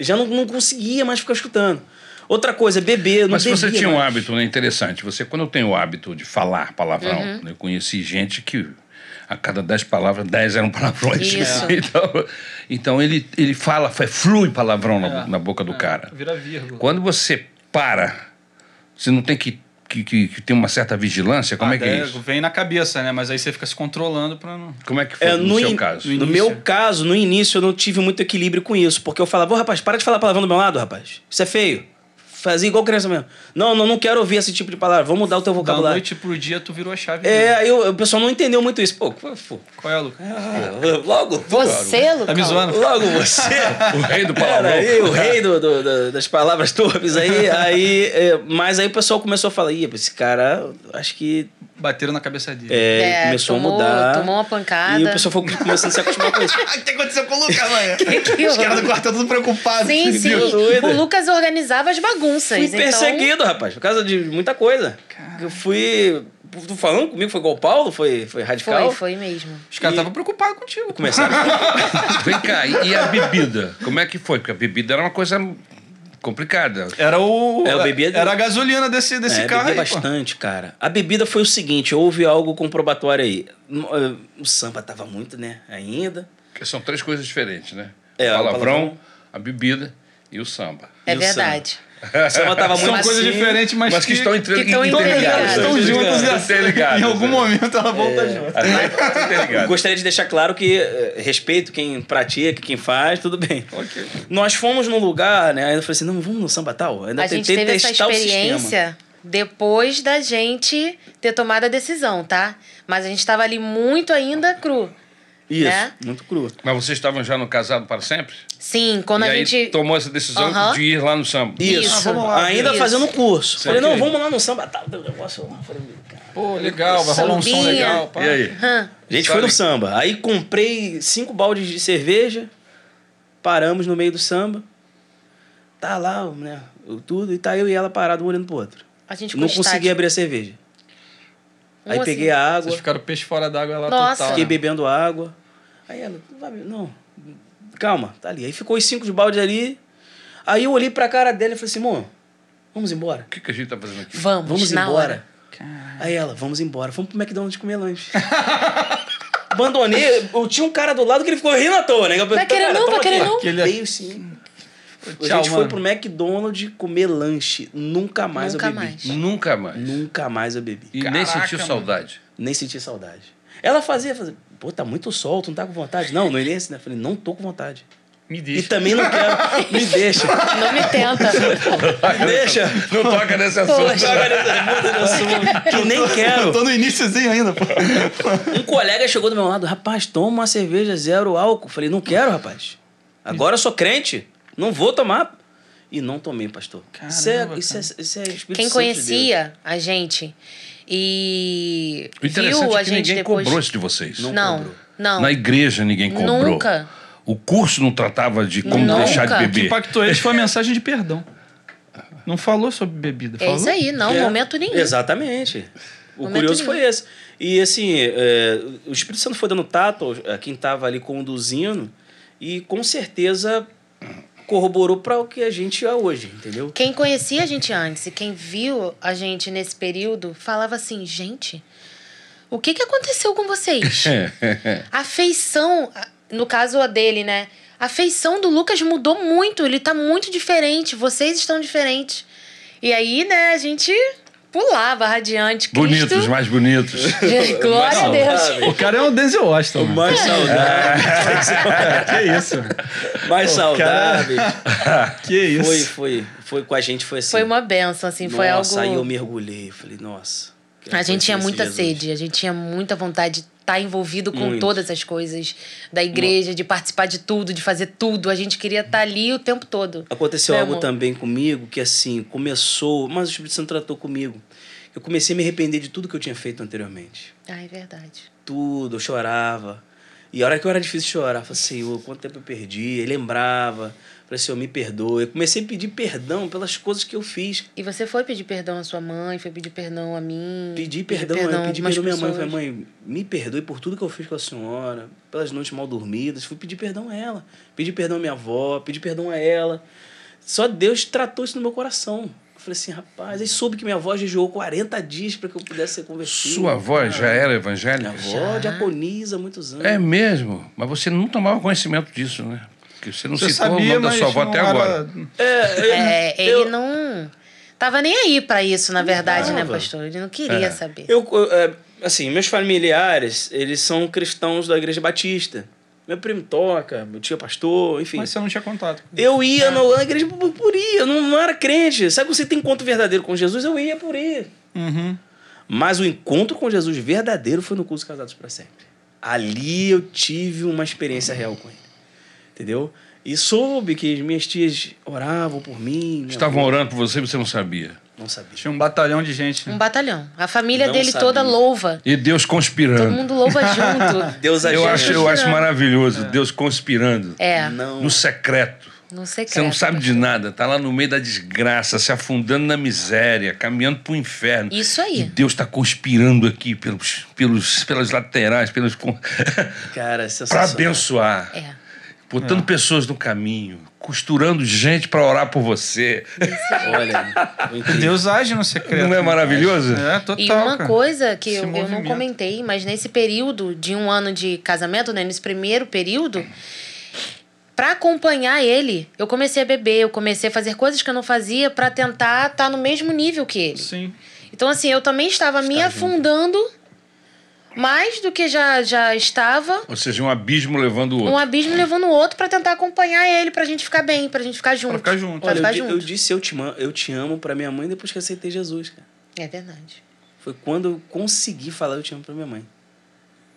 Eu já não, não conseguia mais ficar escutando. Outra coisa, beber, eu não Mas você tinha um hábito né, interessante. Você, quando tem o hábito de falar palavrão, Uhum. né, eu conheci gente que a cada dez palavras, dez eram palavrões. Isso. <laughs> Então, então ele, ele fala, flui palavrão na, É. na boca do cara. Vira vírgula. Quando você para, você não tem que, que, que, que ter uma certa vigilância? Como Ah, é que é isso? Vem na cabeça, né? Mas aí você fica se controlando pra não... Como é que foi É, no, seu in- caso? no No meu caso, no início, eu não tive muito equilíbrio com isso. Porque eu falava, ô rapaz, para de falar palavrão do meu lado, rapaz. Isso é feio. Fazia igual criança mesmo. Não, não, não quero ouvir esse tipo de palavra. Vamos mudar o teu Da vocabulário. noite pro dia, tu virou a chave. É, aí o pessoal não entendeu muito isso. Pô, pô, pô, Qual é, Lucas? logo tu, Você, Lucas? Tá me zoando? Logo você. <laughs> O rei do palavrão. aí, o rei do, do- do- das palavras torpes aí. aí é, mas aí o pessoal começou a falar, Ih, esse cara, acho que Bateram na cabeça dele. É, começou tomou, a mudar. Tomou uma pancada. E o pessoal foi começando a se acostumar com isso. <laughs> O que aconteceu com o Lucas, mãe? <laughs> que Os caras do quartel tudo preocupados. Sim, sim. Deus, doido. O Lucas organizava as bagunças. Fui então... perseguido, rapaz, por causa de muita coisa. Eu fui. Tu falando comigo, foi igual o Paulo? Foi, foi radical? Foi, foi mesmo. Os caras E- estavam preocupados contigo. Começaram. <laughs> Vem cá, e, e a bebida? Como é que foi? Porque a bebida era uma coisa complicada. Era o. É, bebia- Era a gasolina desse, desse é, carro bebia aí. pô. bastante, cara. A bebida foi o seguinte: houve algo comprobatório aí. Eh, O samba tava muito, né? Ainda. Porque são três coisas diferentes, né? É, o o palavrão, palavrão. a bebida e o samba. É E o verdade. O samba tava muito São coisas assim. diferentes, mas, Mas que estão entre... que estão interligadas. Estão Interligadas. juntos e Interligadas, em algum é. momento ela volta junto. Interligadas. Gostaria de deixar claro que eh, respeito quem pratica, quem faz, tudo bem. Ok. Nós fomos num lugar, né? Aí eu falei assim: não, vamos no samba tal. Ainda A gente tentei teve essa testar o sistema. experiência depois da gente ter tomado a decisão, tá? Mas a gente tava ali muito ainda cru. Isso, né? muito cru. Mas vocês estavam já no casado para sempre? Sim, quando e a aí gente. tomou essa decisão de ir lá no samba. Isso, Isso. Ah, vamos lá, ainda isso. fazendo curso. Sim. Falei, não, vamos lá no samba um negócio lá. Falei, cara. Pô, legal, vai rolar um som legal. pá. E aí? Hã? A gente Só foi no samba. Aí comprei cinco baldes de cerveja, paramos no meio do samba. Tá lá, né? Tudo, e tá eu e ela parado um olhando pro outro. A gente Não consegui abrir a cerveja. Um Aí assim. peguei a água, Vocês ficaram peixe fora d'água lá Nossa. total. fiquei né? bebendo água. Aí ela, não, vai, não, calma, tá ali. Aí ficou os cinco de balde ali. Aí eu olhei pra cara dela e falei assim, amor, vamos embora. O que, que a gente tá fazendo aqui? Vamos, Vamos na embora. hora. Aí ela, vamos embora. Fomos pro McDonald's comer lanche. <laughs> Abandonei. Eu tinha um cara do lado que ele ficou rindo à toa, né? Eu falei, Vai querer "Cara, não? Vai querer aqui." não? Aquele- Veio sim. A Tchau, gente foi mano. pro McDonald's comer lanche. Nunca mais Nunca eu bebi. mais. Nunca mais. Nunca mais eu bebi. E nem Caraca, sentiu mano. saudade. Nem senti saudade. Ela fazia, fazia, pô, tá muito sol, tu não tá com vontade? Não, no início, né? Eu falei, não tô com vontade. Me E deixa. também não quero. Me <laughs> deixa. Não me tenta. Me deixa. Não toca nesse assunto. Poxa. Que nem quero. Eu tô no iníciozinho ainda, pô. Um colega chegou do meu lado, rapaz, toma uma cerveja zero álcool. Falei, não quero, rapaz. Agora eu sou crente, não vou tomar. E não tomei, pastor. isso, é, Caramba, isso, é, isso é Espírito Quem Santo de conhecia a gente e O interessante viu a é que gente ninguém depois. cobrou isso de vocês. Não Não, não. Na igreja ninguém cobrou. Nunca. O curso não tratava de como Nunca. deixar de O que beber. impactou eles foi a mensagem de perdão. Não falou sobre bebida. É Falou? isso aí, não, É, momento nenhum. Exatamente. O Momento curioso nenhum. foi esse. E assim, é, o Espírito Santo foi dando tato a quem estava ali conduzindo e com certeza corroborou para o que a gente é hoje, entendeu? Quem conhecia a gente antes e quem viu a gente nesse período falava assim, gente, o que, que aconteceu com vocês? <laughs> a feição, no caso a dele, né? A feição do Lucas mudou muito, ele tá muito diferente, vocês estão diferentes. E aí, né, a gente pulava radiante. Cristo, Bonitos, mais bonitos. <laughs> Glória a Deus. O cara é o Denzel Washington. mano. Mais saudável. <laughs> Que isso? Mais saudável. <laughs> Que isso? Foi, foi, foi com a gente, foi assim. Foi uma benção, assim, foi nossa, aí eu algo. mergulhei. Falei, nossa. Que A gente tinha muita sede, a gente tinha muita vontade de estar envolvido com Muito. todas as coisas da igreja, de participar de tudo, de fazer tudo. A gente queria estar ali o tempo todo. Aconteceu Meu algo amor. também comigo que assim, começou, mas o Espírito Santo tratou comigo. Eu comecei a me arrepender de tudo que eu tinha feito anteriormente. Ah, é verdade. Tudo, eu chorava. E a hora que eu era difícil chorar, eu falei, Senhor, quanto tempo eu perdi? Aí lembrava. Falei, Senhor, me perdoe. Eu comecei a pedir perdão pelas coisas que eu fiz. E você foi pedir perdão à sua mãe, foi pedir perdão a mim. Pedi pedir perdão, eu pedi perdão à minha mãe. Falei, mãe, me perdoe por tudo que eu fiz com a senhora, pelas noites mal dormidas. Fui pedir perdão a ela. Pedi perdão à minha avó, pedi perdão a ela. Só Deus tratou isso no meu coração. Eu falei assim, rapaz, aí soube que minha avó jejuou 40 dias para que eu pudesse ser convertido. Sua avó já era Minha evangélica? avó diaconisa há muitos anos. É mesmo, mas você não tomava conhecimento disso, né? Porque você não Você citou o sabia, nome da mas sua avó até era- agora. É, ele eu- não. Tava nem aí pra isso, na verdade, né, pastor? Ele não queria É. saber. Eu, eu, é, assim, meus familiares, eles são cristãos da igreja batista. Meu primo toca, meu tio é pastor, enfim. Mas você não tinha contato. Eu ia no- na igreja por, por ir, eu não, não era crente. Sabe quando você tem encontro verdadeiro com Jesus? Eu ia por ir. Uhum. Mas o encontro com Jesus verdadeiro foi no curso Casados para Sempre. Ali eu tive uma experiência real com ele. Entendeu? E soube que as minhas tias oravam por mim. Estavam orando por você e você não sabia. Não sabia. Tinha um batalhão de gente. né? Um batalhão. A família Não dele sabia. toda louva. E Deus Todo conspirando. mundo louva <laughs> junto. Deus Eu agiu. acho, eu acho maravilhoso, Deus conspirando. É, Não. No secreto. não sei Você não sabe de nada, tá lá no meio da desgraça, se afundando na miséria, caminhando pro inferno. Isso aí. E Deus está conspirando aqui pelos, pelos, pelas laterais, pelos <laughs> Cara, é para sensacional. abençoar, É. botando pessoas no caminho, costurando gente para orar por você. Olha. <laughs> Deus age no secreto. Não é maravilhoso? É, total. E uma cara. coisa que eu, eu não comentei, mas nesse período de um ano de casamento, né, nesse primeiro período, pra acompanhar ele, eu comecei a beber, eu comecei a fazer coisas que eu não fazia pra tentar estar no mesmo nível que ele. Sim. Então, assim, eu também estava me afundando mais do que já, já estava. Ou seja, um abismo levando o outro. Um abismo levando o outro pra tentar acompanhar ele, pra gente ficar bem, pra gente ficar junto. ficar junto. Pra Olha, ficar eu, junto. eu disse eu te, amo, eu te amo pra minha mãe depois que eu aceitei Jesus, cara. É verdade. Foi quando eu consegui falar eu te amo pra minha mãe.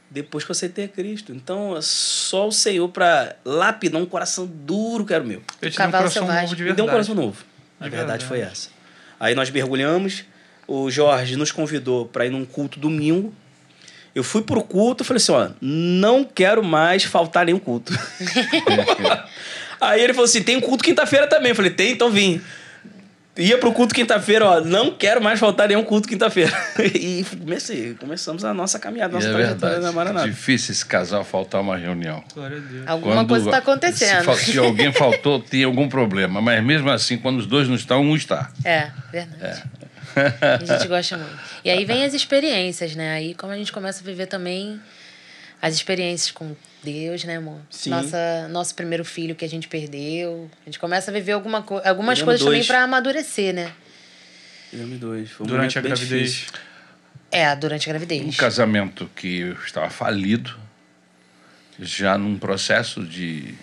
Depois que eu aceitei a Cristo. Então, é só o Senhor pra lapidar um coração duro que era o meu. Eu te um Cavalo coração selvagem. novo de Me verdade. deu um coração novo. A De verdade, verdade. foi essa. Aí nós mergulhamos. O Jorge nos convidou para ir num culto domingo. Eu fui pro culto e falei assim: ó, não quero mais faltar nenhum culto. <laughs> Aí ele falou assim: tem um culto quinta-feira também. Eu falei: tem, então vim. Ia pro culto quinta-feira, ó, não quero mais faltar nenhum culto quinta-feira. <laughs> e comecei, começamos a nossa caminhada, E nossa é trajetória verdade. na Maranata. Difícil esse casal faltar uma reunião. Glória a Deus. Alguma Quando- coisa tá Se, acontecendo. fal- se alguém faltou, tem algum problema. Mas mesmo assim, quando os dois não estão, um está. É, verdade. A gente gosta muito. E aí vem as experiências, né? Aí como a gente começa a viver também as experiências com Deus, né, amor? Sim. Nossa, nosso primeiro filho que a gente perdeu. A gente começa a viver alguma co algumas Perdemos coisas também dois. pra amadurecer, né? Fizemos dois. Foi um Durante a gravidez. difícil. É, durante a Um gravidez. casamento que estava falido, já num processo de,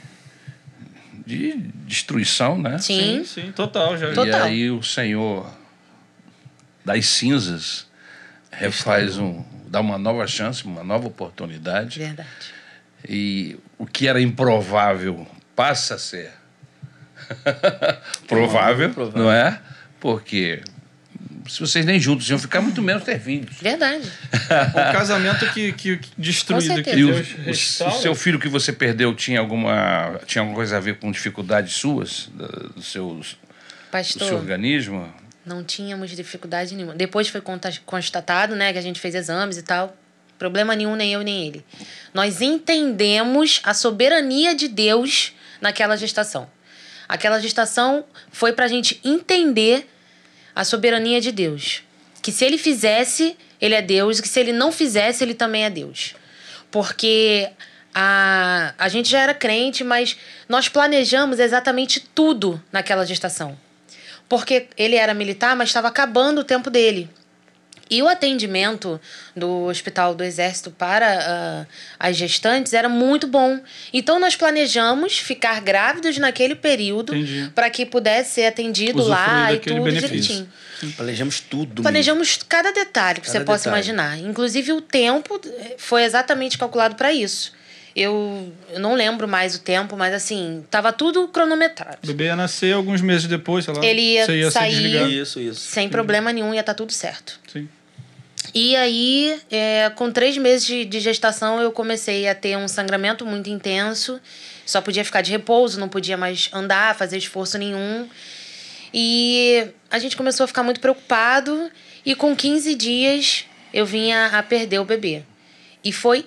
de destruição, né? Sim. Sim, sim, total. Já. Total. E aí o Senhor das cinzas refaz um, dá uma nova chance, uma nova oportunidade. Verdade. E o que era improvável passa a ser <laughs> provável, Provável. não é? Porque se vocês nem juntos iam ficar, muito menos ter filhos. Verdade. Um casamento que, que, que destruído que o, Deus o- o seu filho que você perdeu tinha alguma, tinha alguma coisa a ver com dificuldades suas, do seu, do seu Pastor, organismo? Não tínhamos dificuldade nenhuma. Depois foi constatado, né, que a gente fez exames e tal. Problema nenhum, nem eu, nem ele. Nós entendemos a soberania de Deus naquela gestação. Aquela gestação foi pra gente entender a soberania de Deus. Que se ele fizesse, ele é Deus, e que se ele não fizesse, ele também é Deus. Porque a, a gente já era crente, mas nós planejamos exatamente tudo naquela gestação. Porque ele era militar, mas estava acabando o tempo dele. E o atendimento do Hospital do Exército para ah, as gestantes era muito bom. Então nós planejamos ficar grávidos naquele período para que pudesse ser atendido Usufruir lá e tudo benefício. direitinho. Planejamos tudo. Planejamos cada detalhe que Cada você possa detalhe. imaginar. Inclusive o tempo eh, foi exatamente calculado para isso. Eu, eu não lembro mais o tempo, mas assim, tava tudo O cronometrado. bebê ia nascer alguns meses depois, sei lá. Ele ia Você ia sair-. Isso, isso. Sem problema nenhum, ia estar tudo certo. Sim. E aí, é, com três meses de, de gestação, eu comecei a ter um sangramento muito intenso. Só podia ficar de repouso, não podia mais andar, fazer esforço nenhum. E a gente começou a ficar muito preocupado. E com 15 dias, eu vinha a perder o bebê. E foi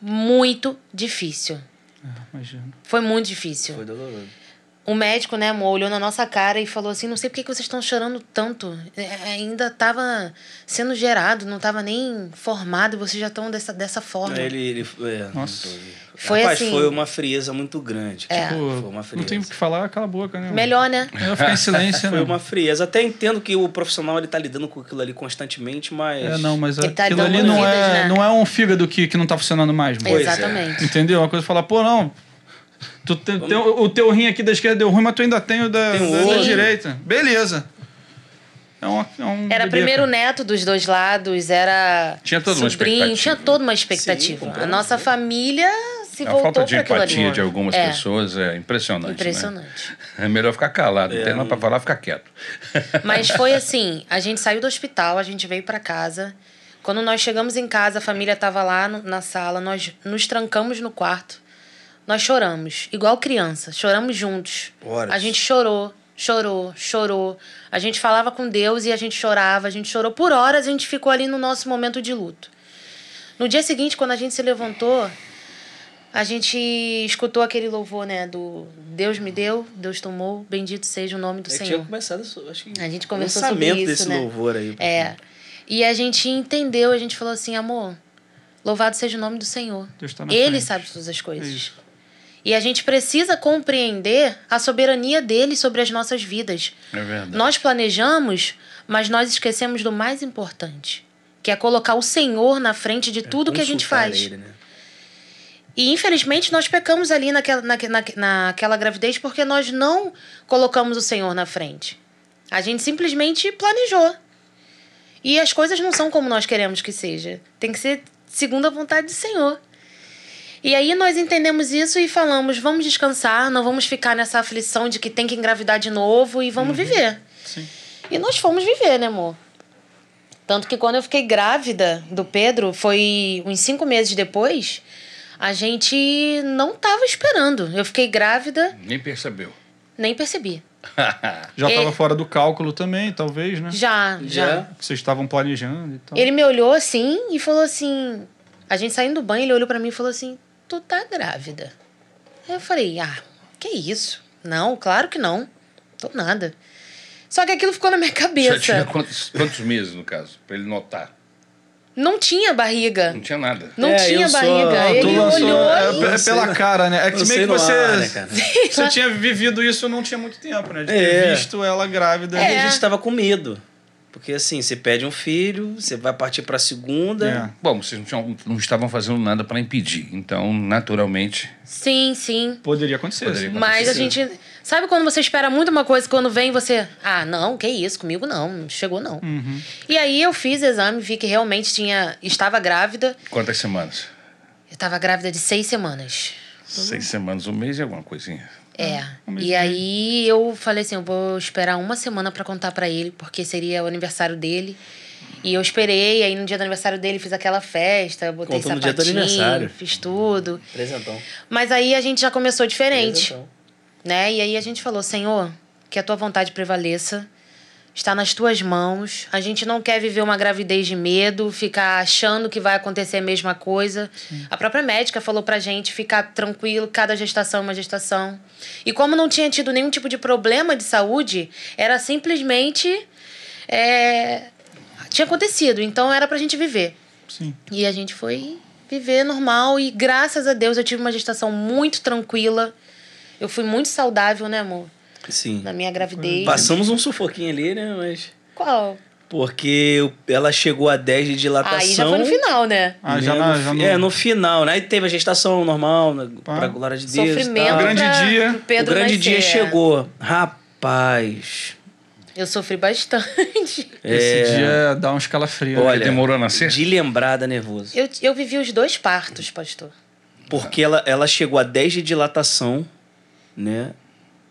muito difícil. Ah, imagina. Foi muito difícil. Foi doloroso. O médico, né, amor, olhou na nossa cara e falou assim: não sei por que vocês estão chorando tanto. É, ainda estava sendo gerado, não estava nem formado e vocês já estão dessa, dessa forma. Ele, ele é, Nossa. tô- Foi Rapaz, assim- foi uma frieza muito grande. É. Tipo, foi uma frieza. não tem o que falar, cala a boca, né? Melhor, né? Melhor ficar em silêncio, <laughs> Foi né? uma frieza. Até entendo que o profissional ele tá lidando com aquilo ali constantemente, mas. É, não, mas Ele tá aquilo ali não vidas, é, né? não é um fígado que, que não tá funcionando mais, mano. Pois é. Exatamente. Entendeu? Uma coisa é falar, pô, não. Tu tem, tem o o teu rim aqui da esquerda deu ruim, mas tu ainda tem o da, Tem da- da direita. Beleza. É um, é um Era bebê, primeiro cara. neto dos dois lados, era. Tinha toda uma sobrinho, expectativa. Tinha toda uma Sim, expectativa. a completamente. nossa família se A voltou falta de para empatia de algumas É. pessoas é impressionante. né? Impressionante. É melhor ficar calado, não tem nada pra falar, ficar quieto. <laughs> Mas foi assim, a gente saiu do hospital, a gente veio para casa. Quando nós chegamos em casa, a família estava lá no- na sala, nós nos trancamos no quarto. Nós choramos, igual criança, choramos juntos. Horas. A gente chorou, chorou, chorou. A gente falava com Deus e a gente chorava, a gente chorou por horas, a gente ficou ali no nosso momento de luto. No dia seguinte, quando a gente se levantou, a gente escutou aquele louvor, né, do Deus me deu, Deus tomou, bendito seja o nome do É que Senhor. tinha começado, acho que A gente o conversou sobre isso, desse né? louvor aí. É. E a gente entendeu, a gente falou assim, amor, louvado seja o nome do Senhor. Deus tá na Ele frente. sabe todas as coisas. Isso. E a gente precisa compreender a soberania dele sobre as nossas vidas. É verdade. Nós planejamos, mas nós esquecemos do mais importante, que é colocar o Senhor na frente de tudo que a gente faz. ele, né? E infelizmente nós pecamos ali naquela, naque- naque- naquela gravidez porque nós não colocamos o Senhor na frente. A gente simplesmente planejou. E as coisas não são como nós queremos que seja. Tem que ser segundo a vontade do Senhor. E aí nós entendemos isso e falamos: vamos descansar, não vamos ficar nessa aflição de que tem que engravidar de novo e vamos viver. Sim. E nós fomos viver, né, amor? Tanto que quando eu fiquei grávida do Pedro, foi uns cinco meses depois, a gente não tava esperando. Eu fiquei grávida, Nem percebeu. nem percebi. <laughs> Já É. estava fora do cálculo também, talvez, né? Já, já. Já? Que Vocês estavam planejando e tal. Ele me olhou assim e falou assim. A gente saindo do banho, ele olhou pra mim e falou assim: Tu tá grávida. Aí eu falei: Ah, que isso? Não, claro que não. Tô nada. Só que aquilo ficou na minha Já tinha cabeça. quantos, quantos meses, no caso, pra ele notar? Não tinha barriga. Não tinha nada. Não É, tinha barriga. tu ele lançou- olhou é, e... é pela cara, né? É que meio que você, ar, né, você tinha vivido isso não tinha muito tempo, né? De ter É. visto ela grávida. E É. a gente tava com medo. Porque assim, você pede um filho, você vai partir pra segunda. É. Bom, vocês não, tinham- não estavam fazendo nada para impedir. Então, naturalmente, Sim, sim. Poderia acontecer. Poderia sim. Mas a acontecer. gente. Sabe quando você espera muito uma coisa quando vem você. Ah, não, que isso, comigo não, não chegou não. Uhum. E aí eu fiz exame, vi que realmente tinha. Estava grávida. quantas semanas? Eu estava grávida de seis semanas. Seis semanas, um mês e alguma coisinha. É. um mês E aí eu falei assim, eu vou esperar uma semana pra contar pra ele, porque seria o aniversário dele. E eu esperei, aí no dia do aniversário dele fiz aquela festa, botei Contou no dia do sapatinho, aniversário. fiz tudo. Presentão. Mas aí a gente já começou diferente. Presentão. né? E aí a gente falou, Senhor, que a tua vontade prevaleça, está nas tuas mãos. A gente não quer viver uma gravidez de medo, ficar achando que vai acontecer a mesma coisa. A própria médica falou pra gente ficar tranquilo, cada gestação é uma gestação. E como não tinha tido nenhum tipo de problema de saúde, era simplesmente. é, Tinha acontecido, então era pra gente viver. Sim. E a gente foi viver normal e graças a Deus eu tive uma gestação muito tranquila. Eu fui muito saudável, né, amor? Sim. Na minha gravidez. Passamos um sufoquinho ali, né? Mas. Qual? Porque ela chegou a 10 de dilatação. Aí já foi no final, né? Ah, já, na, no, já fi- no... É, no final, né? Aí teve a gestação normal, né, Pá. pra glória de Deus. Sofrimento. tal. O grande pra- dia- Pedro o grande dia nascer. chegou. Rapaz. Eu sofri bastante. <laughs> Esse dia dá um escalafrio. né? Olha, demorou a nascer? De lembrada nervoso. Eu, eu vivi os dois partos, pastor. Porque ela, ela chegou a 10 de dilatação, né?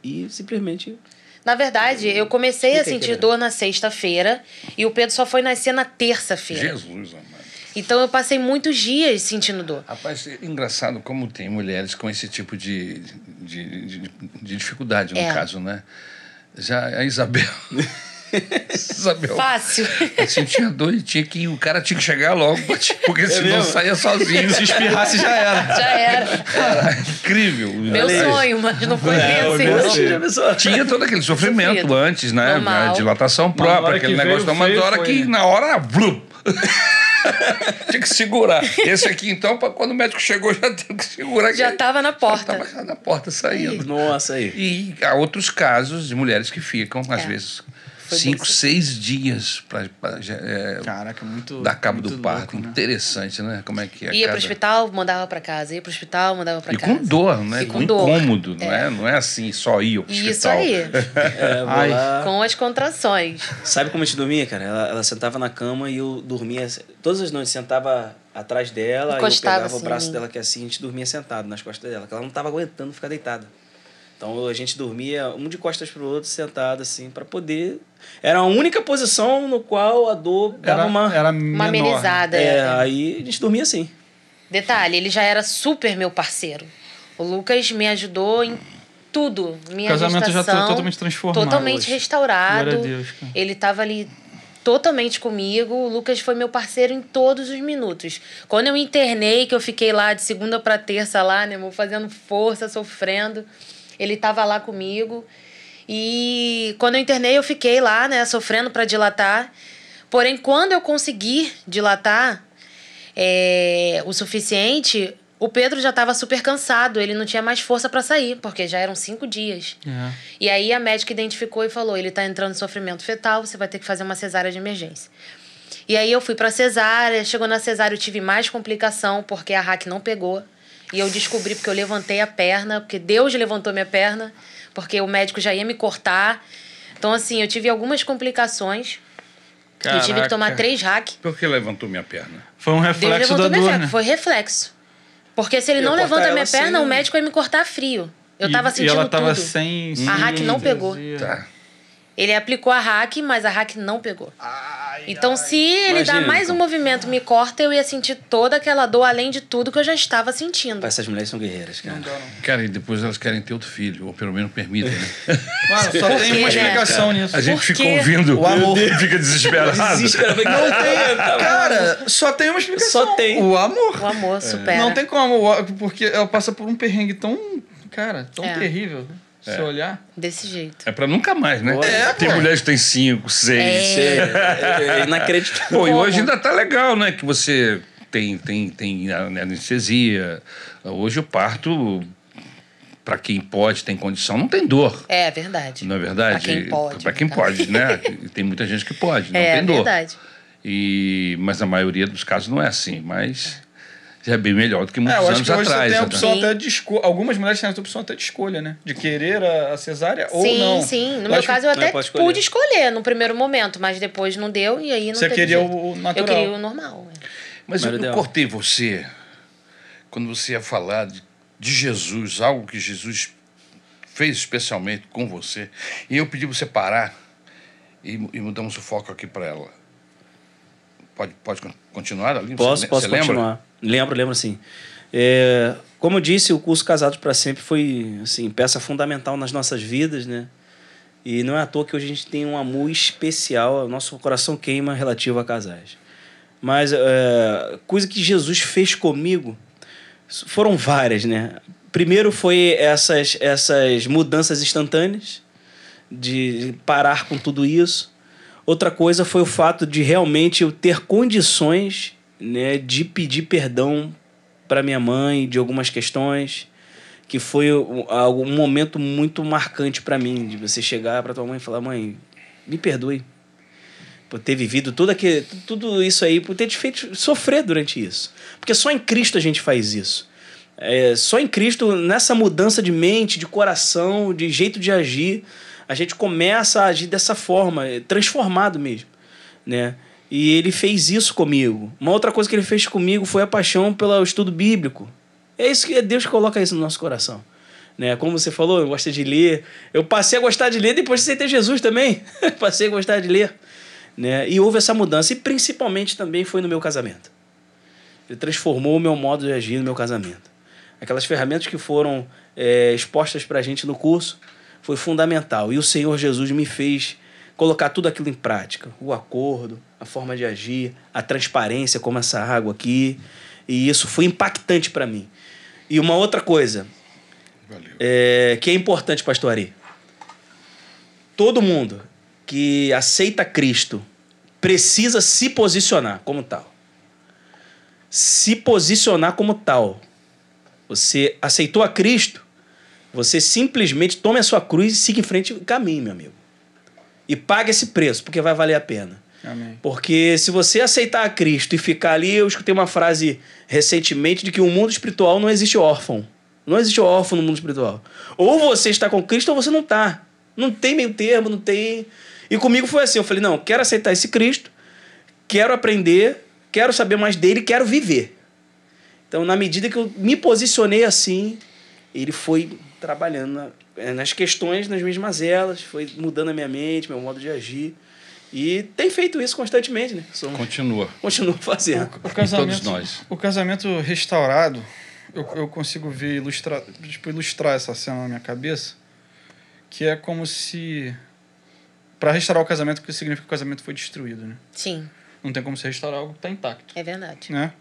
E simplesmente. Na verdade, eu comecei a sentir dor na sexta-feira e o Pedro só foi nascer na terça-feira. Jesus amado. Então eu passei muitos dias sentindo dor. Rapaz, é engraçado como tem mulheres com esse tipo de, de, de, de dificuldade, no É. caso, né? Já a Isabel. <laughs> Isabel. Fácil. Sentia dor e tinha que, o cara tinha que chegar logo, porque senão mesmo? saía sozinho. Se espirrasse já era. Já era. Era incrível. Meu sonho, mas não foi É, assim. Tinha todo aquele sofrimento Sofrido. antes, né? Normal. A dilatação própria, aquele que negócio. veio, mas veio, na hora foi, que, né? na hora, vlup. <laughs> Tinha que segurar. Esse aqui, então, pra quando o médico chegou, já teve que segurar. Já que- tava na Já porta. tava já na porta saindo. Nossa, aí. E há outros casos de mulheres que ficam, às É. vezes, Foi cinco, bem- seis dias para é, Caraca, muito. dar cabo muito do parto. louco, né? Interessante, né? Como é que é Ia pro cada- hospital, mandava pra casa. Ia pro hospital, mandava pra E casa. com dor, né? E com com dor. incômodo, não é? Não é assim, só ir Isso hospital. aí. <laughs> É. Com as contrações. Sabe como a gente dormia, cara? Ela, ela sentava na cama e eu dormia. Todas as noites sentava atrás dela, eu pegava o assim braço em mim. dela que assim, a gente dormia sentado nas costas dela, que ela não tava aguentando ficar deitada. Então a gente dormia um de costas pro outro, sentado assim, para poder. Era a única posição no qual a dor dava Era, uma. era Uma amenizada. é, é. aí a gente dormia assim. Detalhe, ele já era super meu parceiro. O Lucas me ajudou em tudo. Minha O casamento já tá gestação, totalmente transformado Totalmente hoje. restaurado. Glória a Deus, cara. Ele tava ali totalmente comigo. O Lucas foi meu parceiro em todos os minutos. Quando eu internei, que eu fiquei lá de segunda para terça lá, né, fazendo força, sofrendo, ele tava lá comigo. E quando eu internei, eu fiquei lá, né, sofrendo para dilatar. Porém, quando eu consegui dilatar é, o suficiente, o Pedro já estava super cansado, ele não tinha mais força para sair, porque já eram cinco dias. É. E aí a médica identificou e falou: ele tá entrando em sofrimento fetal, você vai ter que fazer uma cesárea de emergência. E aí eu fui pra cesárea, chegou na cesárea eu tive mais complicação, porque a RAC não pegou. E eu descobri porque eu levantei a perna, porque Deus levantou minha perna, porque o médico já ia me cortar. Então, assim, eu tive algumas complicações. E tive que Caraca. tomar três RAC. Por que levantou minha perna? Foi um Deus reflexo da levantou minha dor, perna. né? Foi reflexo. Porque se ele Eu não levanta minha assim- perna, o médico ia me cortar frio. Eu E- tava E sentindo ela tava tudo. sem... A hack não pegou. Tá. Ele aplicou a hack, mas a hack não pegou. então, se ele Imagina, dar mais então. um movimento e me corta, eu ia sentir toda aquela dor, além de tudo que eu já estava sentindo. Essas mulheres são guerreiras, cara. Não dá, não. Cara, e depois elas querem ter outro filho, ou pelo menos permitem, né? <laughs> Mano, só tem uma explicação nisso. A gente fica ouvindo O amor. <laughs> e fica desesperado. <laughs> Não tem. Cara, só tem uma explicação. Só tem. O amor. O amor supera. Não tem como, o- porque ela passa por um perrengue tão, cara, tão É. terrível. Se olhar. Desse jeito. É pra nunca mais, né? É, Tem pô. mulheres que têm cinco, seis. Isso é, é inacreditável. Pô, e hoje ainda tá legal, né? Que você tem, tem, tem anestesia. Hoje o parto, pra quem pode, tem condição, não tem dor. É verdade. Não é verdade? Pra quem pode, Pra quem caso. pode, né? <laughs> tem muita gente que pode, não é tem dor. verdade. E, mas a maioria dos casos não é assim. Mas já é bem melhor do que muitos É, eu acho anos que hoje você atrás. tem a né? opção Sim. até de escolha. Algumas mulheres têm a opção até de escolha, né? De querer a, a cesárea ou sim, não. sim. No Eu meu caso, eu não até escolher. pude escolher no primeiro momento, mas depois não deu e aí não Você teve queria jeito. o- natural. Eu queria o normal. é. Mas eu, eu cortei você quando você ia falar de, de Jesus, algo que Jesus fez especialmente com você. E eu pedi você parar e, e mudamos o foco aqui para ela. Pode, pode con- continuar ali? Posso, Você- posso você lembra? continuar. Lembro, lembro sim. É, como eu disse, o curso Casados para Sempre foi assim, peça fundamental nas nossas vidas, né? E não é à toa que hoje a gente tem um amor especial, o nosso coração queima relativo a casais. Mas é, coisa que Jesus fez comigo foram várias, né? Primeiro foi essas, essas mudanças instantâneas, de parar com tudo isso. Outra coisa foi o fato de realmente eu ter condições né, de pedir perdão para minha mãe de algumas questões, que foi um, momento muito marcante para mim, de você chegar para tua mãe e falar: mãe, me perdoe por ter vivido tudo, aquele, tudo isso aí, por ter te feito sofrer durante isso. Porque só em Cristo a gente faz isso. É, só em Cristo, nessa mudança de mente, de coração, de jeito de agir, a gente começa a agir dessa forma, é, transformado mesmo, né? E ele fez isso comigo. Uma outra coisa que ele fez comigo foi a paixão pelo estudo bíblico. É isso que Deus coloca isso no nosso coração. Né? Como você falou, eu gosto de ler. Eu passei a gostar de ler depois de você ter Jesus também. <laughs> passei a gostar de ler. Né? E houve essa mudança. E principalmente também foi no meu casamento. Ele transformou o meu modo de agir no meu casamento. Aquelas ferramentas que foram é, expostas para a gente no curso foi fundamental. E o Senhor Jesus me fez colocar tudo aquilo em prática. O acordo, a forma de agir, a transparência, como essa água aqui. E isso foi impactante para mim. E uma outra coisa é, que é importante, pastor Ari. Todo mundo que aceita Cristo precisa se posicionar como tal. Se posicionar como tal. Você aceitou a Cristo, você simplesmente tome a sua cruz e siga em frente e caminhe, meu amigo. E pague esse preço, porque vai valer a pena. Amém. Porque se você aceitar a Cristo e ficar ali, eu escutei uma frase recentemente de que o mundo espiritual não existe órfão. Não existe órfão no mundo espiritual. Ou você está com Cristo ou você não está. Não tem meio termo, não tem. E comigo foi assim: eu falei, não, quero aceitar esse Cristo, quero aprender, quero saber mais dele, quero viver. Então, na medida que eu me posicionei assim, ele foi trabalhando na- eh, nas questões, nas minhas mazelas, foi mudando a minha mente, meu modo de agir. E tem feito isso constantemente, né? Sou- Continua. Continuo <laughs> fazendo. O casamento, todos nós. O casamento restaurado, eu, eu consigo ver, ilustrar, tipo, ilustrar essa cena na minha cabeça, que é como se... Para restaurar o casamento, o que significa que o casamento foi destruído, né? Sim, Não tem como você restaurar algo que está intacto, é verdade. né?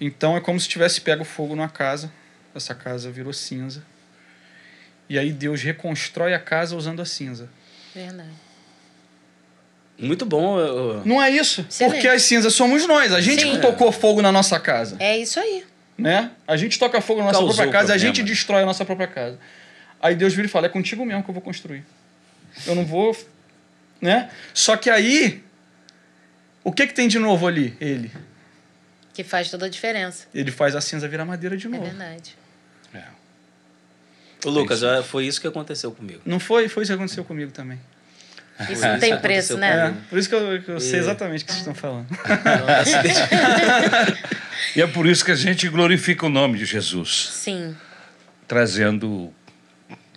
Então é como se tivesse pego fogo numa casa, essa casa virou cinza, e aí Deus reconstrói a casa usando a cinza. Verdade. Muito bom. eu- Não é isso? Excelente. Porque as cinzas somos nós, a gente Sim. que tocou fogo na nossa casa. É isso aí. né? A gente toca fogo na nossa Causou própria casa e a gente destrói a nossa própria casa. Aí Deus vira e fala: é contigo mesmo que eu vou construir. Eu não vou. Né? Só que aí. O que, que tem de novo ali? Ele. Que faz toda a diferença. Ele faz a cinza virar madeira de É novo. verdade. Ô, Lucas, é, foi isso que aconteceu comigo. não foi? Foi isso que aconteceu comigo também. Isso não tem preço, né? É, por isso que eu, que eu sei É. exatamente o que vocês estão falando. <laughs> E é por isso que a gente glorifica o nome de Jesus, Sim. trazendo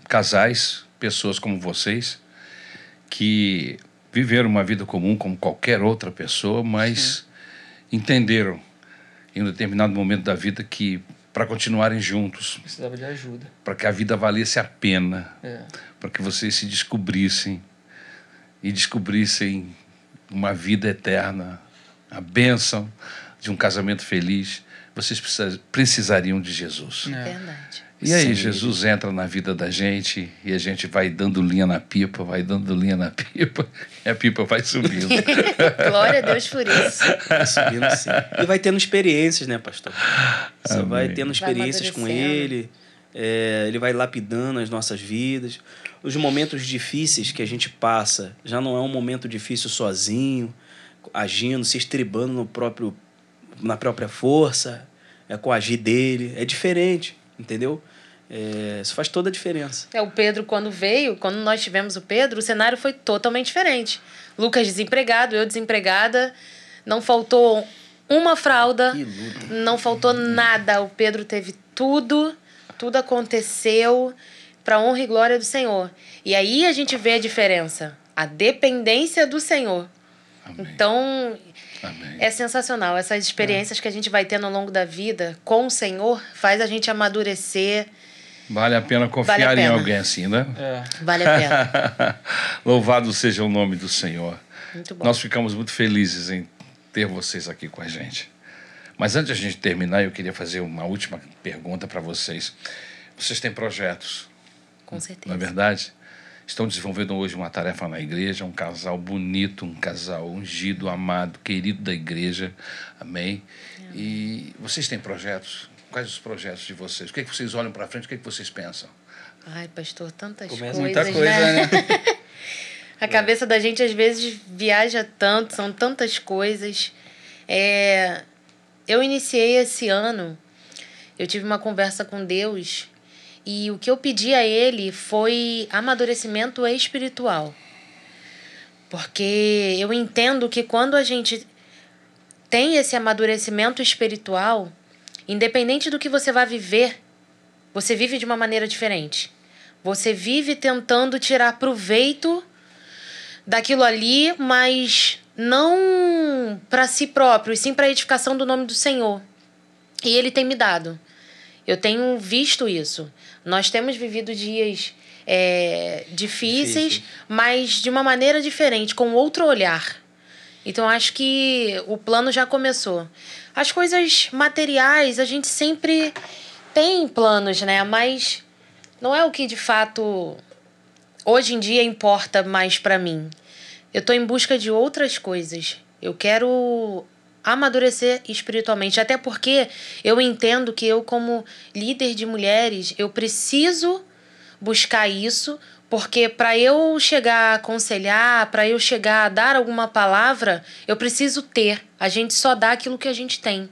casais, pessoas como vocês, que viveram uma vida comum como qualquer outra pessoa, mas entenderam em um determinado momento da vida que para continuarem juntos, Precisava de ajuda. para que a vida valesse a pena, É. para que vocês se descobrissem e descobrissem uma vida eterna, a bênção de um casamento feliz, vocês precisa- precisariam de Jesus. É. Verdade. E aí, Sim. Jesus entra na vida da gente e a gente vai dando linha na pipa, vai dando linha na pipa e a pipa vai subindo. <laughs> Glória a Deus por isso. Vai subindo sim. E vai tendo experiências, né, pastor? Você Amém. vai tendo Vai experiências com amadurecendo. ele, é, ele vai lapidando as nossas vidas. Os momentos difíceis que a gente passa já não é um momento difícil sozinho, agindo, se estribando no próprio, na própria força, é com o agir dele. É diferente, entendeu? É, isso faz toda a diferença. É, o Pedro, quando veio, quando nós tivemos o Pedro, o cenário foi totalmente diferente. Lucas desempregado, eu desempregada. Não faltou uma fralda, não faltou nada. O Pedro teve tudo, tudo aconteceu para honra e glória do Senhor. E aí a gente vê a diferença, a dependência do Senhor. Amém. Então, Amém. é sensacional. Essas experiências que a gente vai tendo ao longo da vida com o Senhor faz a gente amadurecer. Vale a pena confiar Vale a em pena. alguém assim, né? É. Vale a pena. <laughs> Louvado seja o nome do Senhor. Muito bom. Nós ficamos muito felizes em ter vocês aqui com a gente. Mas antes de a gente terminar, eu queria fazer uma última pergunta para vocês. Vocês têm projetos, Com certeza. não é verdade? Estão desenvolvendo hoje uma tarefa na igreja, um casal bonito, um casal ungido, amado, querido da igreja. Amém? E vocês têm projetos? Quais os projetos de vocês? O que, é que vocês olham para frente? O que, é que vocês pensam? Ai, pastor, tantas Começa coisas, Muita coisa, né? né? <laughs> A cabeça da gente às vezes viaja tanto, são tantas coisas. É, eu iniciei esse ano, eu tive uma conversa com Deus e o que eu pedi a Ele foi amadurecimento espiritual. Porque eu entendo que quando a gente tem esse amadurecimento espiritual, independente do que você vai viver, você vive de uma maneira diferente. Você vive tentando tirar proveito daquilo ali, mas não para si próprio, e sim para a edificação do nome do Senhor. E Ele tem me dado. Eu tenho visto isso. Nós temos vivido dias é, difíceis, Difícil. mas de uma maneira diferente, com outro olhar. Então acho que o plano já começou. As coisas materiais, a gente sempre tem planos, né? Mas não é o que de fato hoje em dia importa mais para mim. Eu tô em busca de outras coisas. Eu quero amadurecer espiritualmente, até porque eu entendo que eu como líder de mulheres, eu preciso buscar isso, porque para eu chegar a aconselhar, para eu chegar a dar alguma palavra, eu preciso ter. A gente só dá aquilo que a gente tem.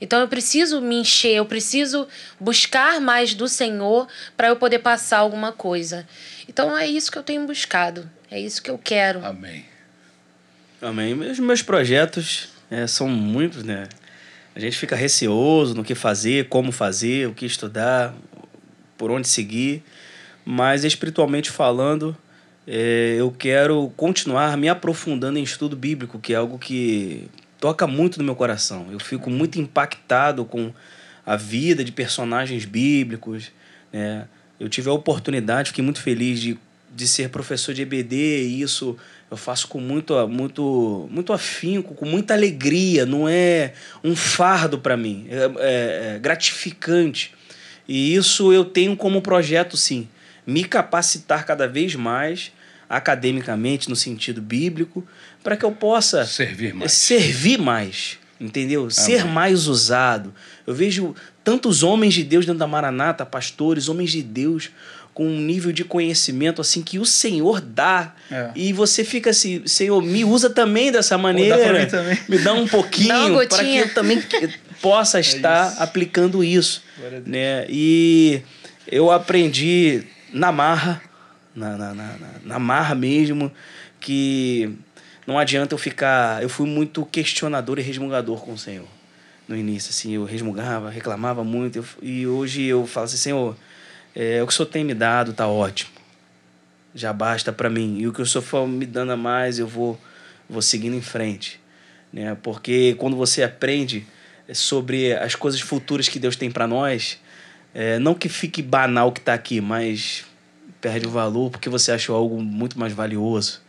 Então eu preciso me encher, eu preciso buscar mais do Senhor para eu poder passar alguma coisa. Então é isso que eu tenho buscado, é isso que eu quero. Amém. Amém. Os meus projetos É, são muitos, né? A gente fica receoso no que fazer, como fazer, o que estudar, por onde seguir. Mas espiritualmente falando, é, eu quero continuar me aprofundando em estudo bíblico, que é algo que toca muito no meu coração. Eu fico muito impactado com a vida de personagens bíblicos. Né? Eu tive a oportunidade, fiquei muito feliz de, de ser professor de EBD e isso eu faço com muito, muito, muito afinco, com muita alegria. Não é um fardo para mim, é, é, é gratificante. E isso eu tenho como projeto, sim, me capacitar cada vez mais academicamente, no sentido bíblico, para que eu possa servir mais. Servir mais entendeu? Amém. Ser mais usado. Eu vejo tantos homens de Deus dentro da Maranata, pastores, homens de Deus com um nível de conhecimento assim que o Senhor dá. É. E você fica assim, Senhor, me usa também dessa maneira. Dá também. Me dá um pouquinho <laughs> para que eu também possa <laughs> é estar é aplicando isso. Né? E eu aprendi na marra, na, na, na, na marra mesmo, que não adianta eu ficar. Eu fui muito questionador e resmungador com o Senhor no início. Assim, eu resmungava, reclamava muito. Eu, e hoje eu falo assim: Senhor, é, o que o Senhor tem me dado tá ótimo. Já basta para mim. E o que o Senhor for me dando a mais, eu vou, vou seguindo em frente. Né? Porque quando você aprende sobre as coisas futuras que Deus tem para nós, é, não que fique banal o que está aqui, mas perde o valor porque você achou algo muito mais valioso,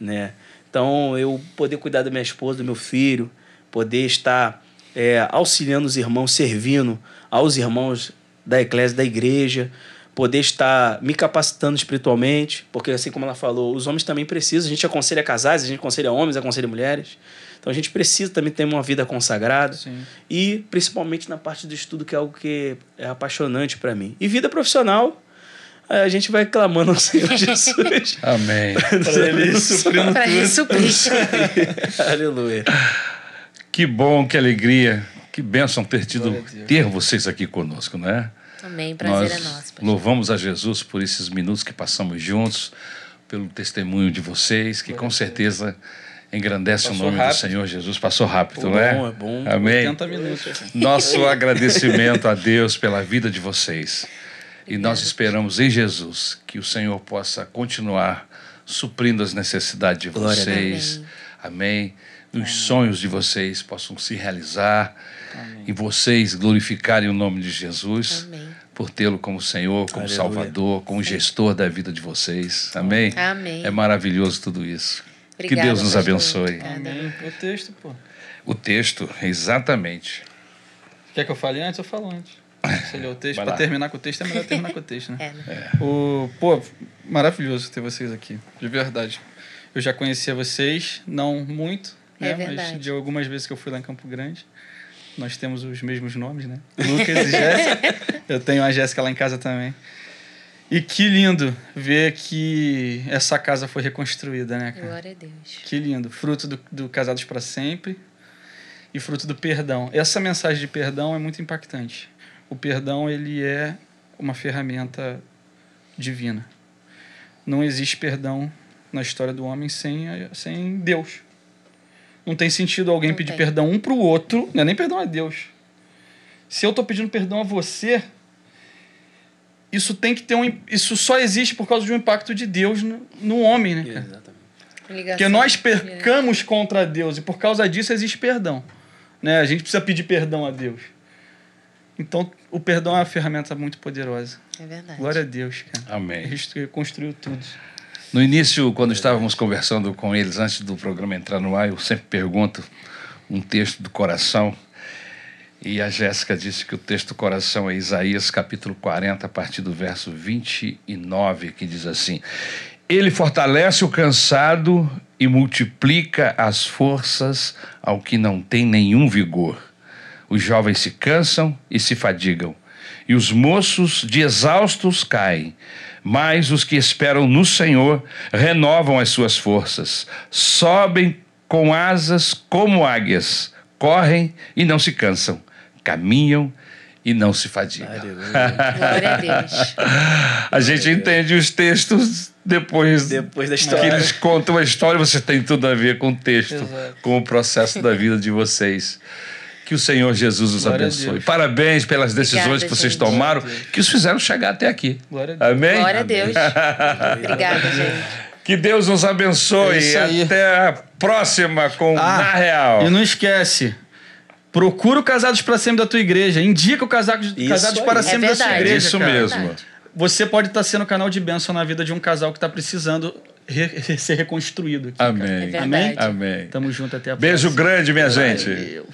né? Então, eu poder cuidar da minha esposa, do meu filho, poder estar é, auxiliando os irmãos, servindo aos irmãos da eclésia, da igreja, poder estar me capacitando espiritualmente, porque assim como ela falou, os homens também precisam, a gente aconselha casais, a gente aconselha homens, aconselha mulheres. Então a gente precisa também ter uma vida consagrada Sim. e principalmente na parte do estudo que é algo que é apaixonante para mim. E vida profissional, a gente vai clamando ao Senhor <laughs> Jesus. Amém. Para ele suprir Para ele suprir. <laughs> Aleluia. Que bom, que alegria, que bênção ter tido ter vocês aqui conosco, não é? Amém, prazer Nós é nosso. Pastor. Louvamos a Jesus por esses minutos que passamos juntos, pelo testemunho de vocês, que com certeza engrandece Passou o nome rápido. do Senhor Jesus. Passou rápido, não é? Bom, é bom. Amém. 80 minutos. Nosso <laughs> agradecimento a Deus pela vida de vocês. E nós esperamos em Jesus que o Senhor possa continuar suprindo as necessidades de vocês. Amém. Os sonhos de vocês possam se realizar Amém. e vocês glorificarem o nome de Jesus Amém. por tê-lo como Senhor, como Aleluia. Salvador, como gestor da vida de vocês. Amém. Amém. É maravilhoso tudo isso. Obrigada, que Deus nos abençoe. Amém. O texto, pô. O texto, exatamente. Quer que eu fale antes? Eu falo antes. Você leu o texto. Lá. terminar com o texto, é melhor terminar com o texto, né? É, né? O, pô, maravilhoso ter vocês aqui, de verdade. Eu já conhecia vocês, não muito, É né? verdade. Mas de algumas vezes que eu fui lá em Campo Grande. Nós temos os mesmos nomes, né? <laughs> Lucas e Jéssica. Eu tenho a Jéssica lá em casa também. E que lindo ver que essa casa foi reconstruída, né, cara? Glória a Deus. Que lindo. Fruto do, do Casados para Sempre e fruto do perdão. Essa mensagem de perdão é muito impactante. O perdão, ele é uma ferramenta divina. Não existe perdão na história do homem sem, sem Deus. Não tem sentido alguém Não pedir tem. perdão um para o outro, não é nem perdão a Deus. Se eu estou pedindo perdão a você, isso tem que ter um. Isso só existe por causa de um impacto de Deus no, no homem, né? cara? Exatamente. Ligação Porque nós direta. percamos contra Deus e por causa disso existe perdão. Né? A gente precisa pedir perdão a Deus. Então, o perdão é uma ferramenta muito poderosa. É verdade. Glória a Deus, cara. Amém. Ele construiu tudo. No início, quando estávamos conversando com eles antes do programa entrar no ar, eu sempre pergunto um texto do coração. E a Jéssica disse que o texto coração é Isaías capítulo 40, a partir do verso 29, que diz assim: Ele fortalece o cansado e multiplica as forças ao que não tem nenhum vigor. Os jovens se cansam e se fadigam, e os moços de exaustos caem. Mas os que esperam no Senhor renovam as suas forças, sobem com asas como águias, correm e não se cansam, caminham e não se fadiga. Glória a Deus. A gente entende os textos depois, Depois da que história. eles contam a história, você tem tudo a ver com o texto, Exato. com o processo da vida de vocês. Que o Senhor Jesus os Glória abençoe. Parabéns pelas decisões Obrigada, que vocês gente. tomaram, que os fizeram chegar até aqui. Glória a Deus. Amém? Glória a Deus. Obrigada, gente. Que Deus nos abençoe. É. Até a próxima com Ah, Na Real. E não esquece. Procura o Casados para Sempre da tua igreja. Indica o Casados, Isso Casados aí. para É Sempre da sua igreja. Isso cara. mesmo. Verdade. Você pode estar sendo canal de bênção na vida de um casal que está precisando re- ser reconstruído. Aqui, Amém. É. Amém? Amém. Tamo junto até a Beijo próxima. grande, minha gente. Valeu.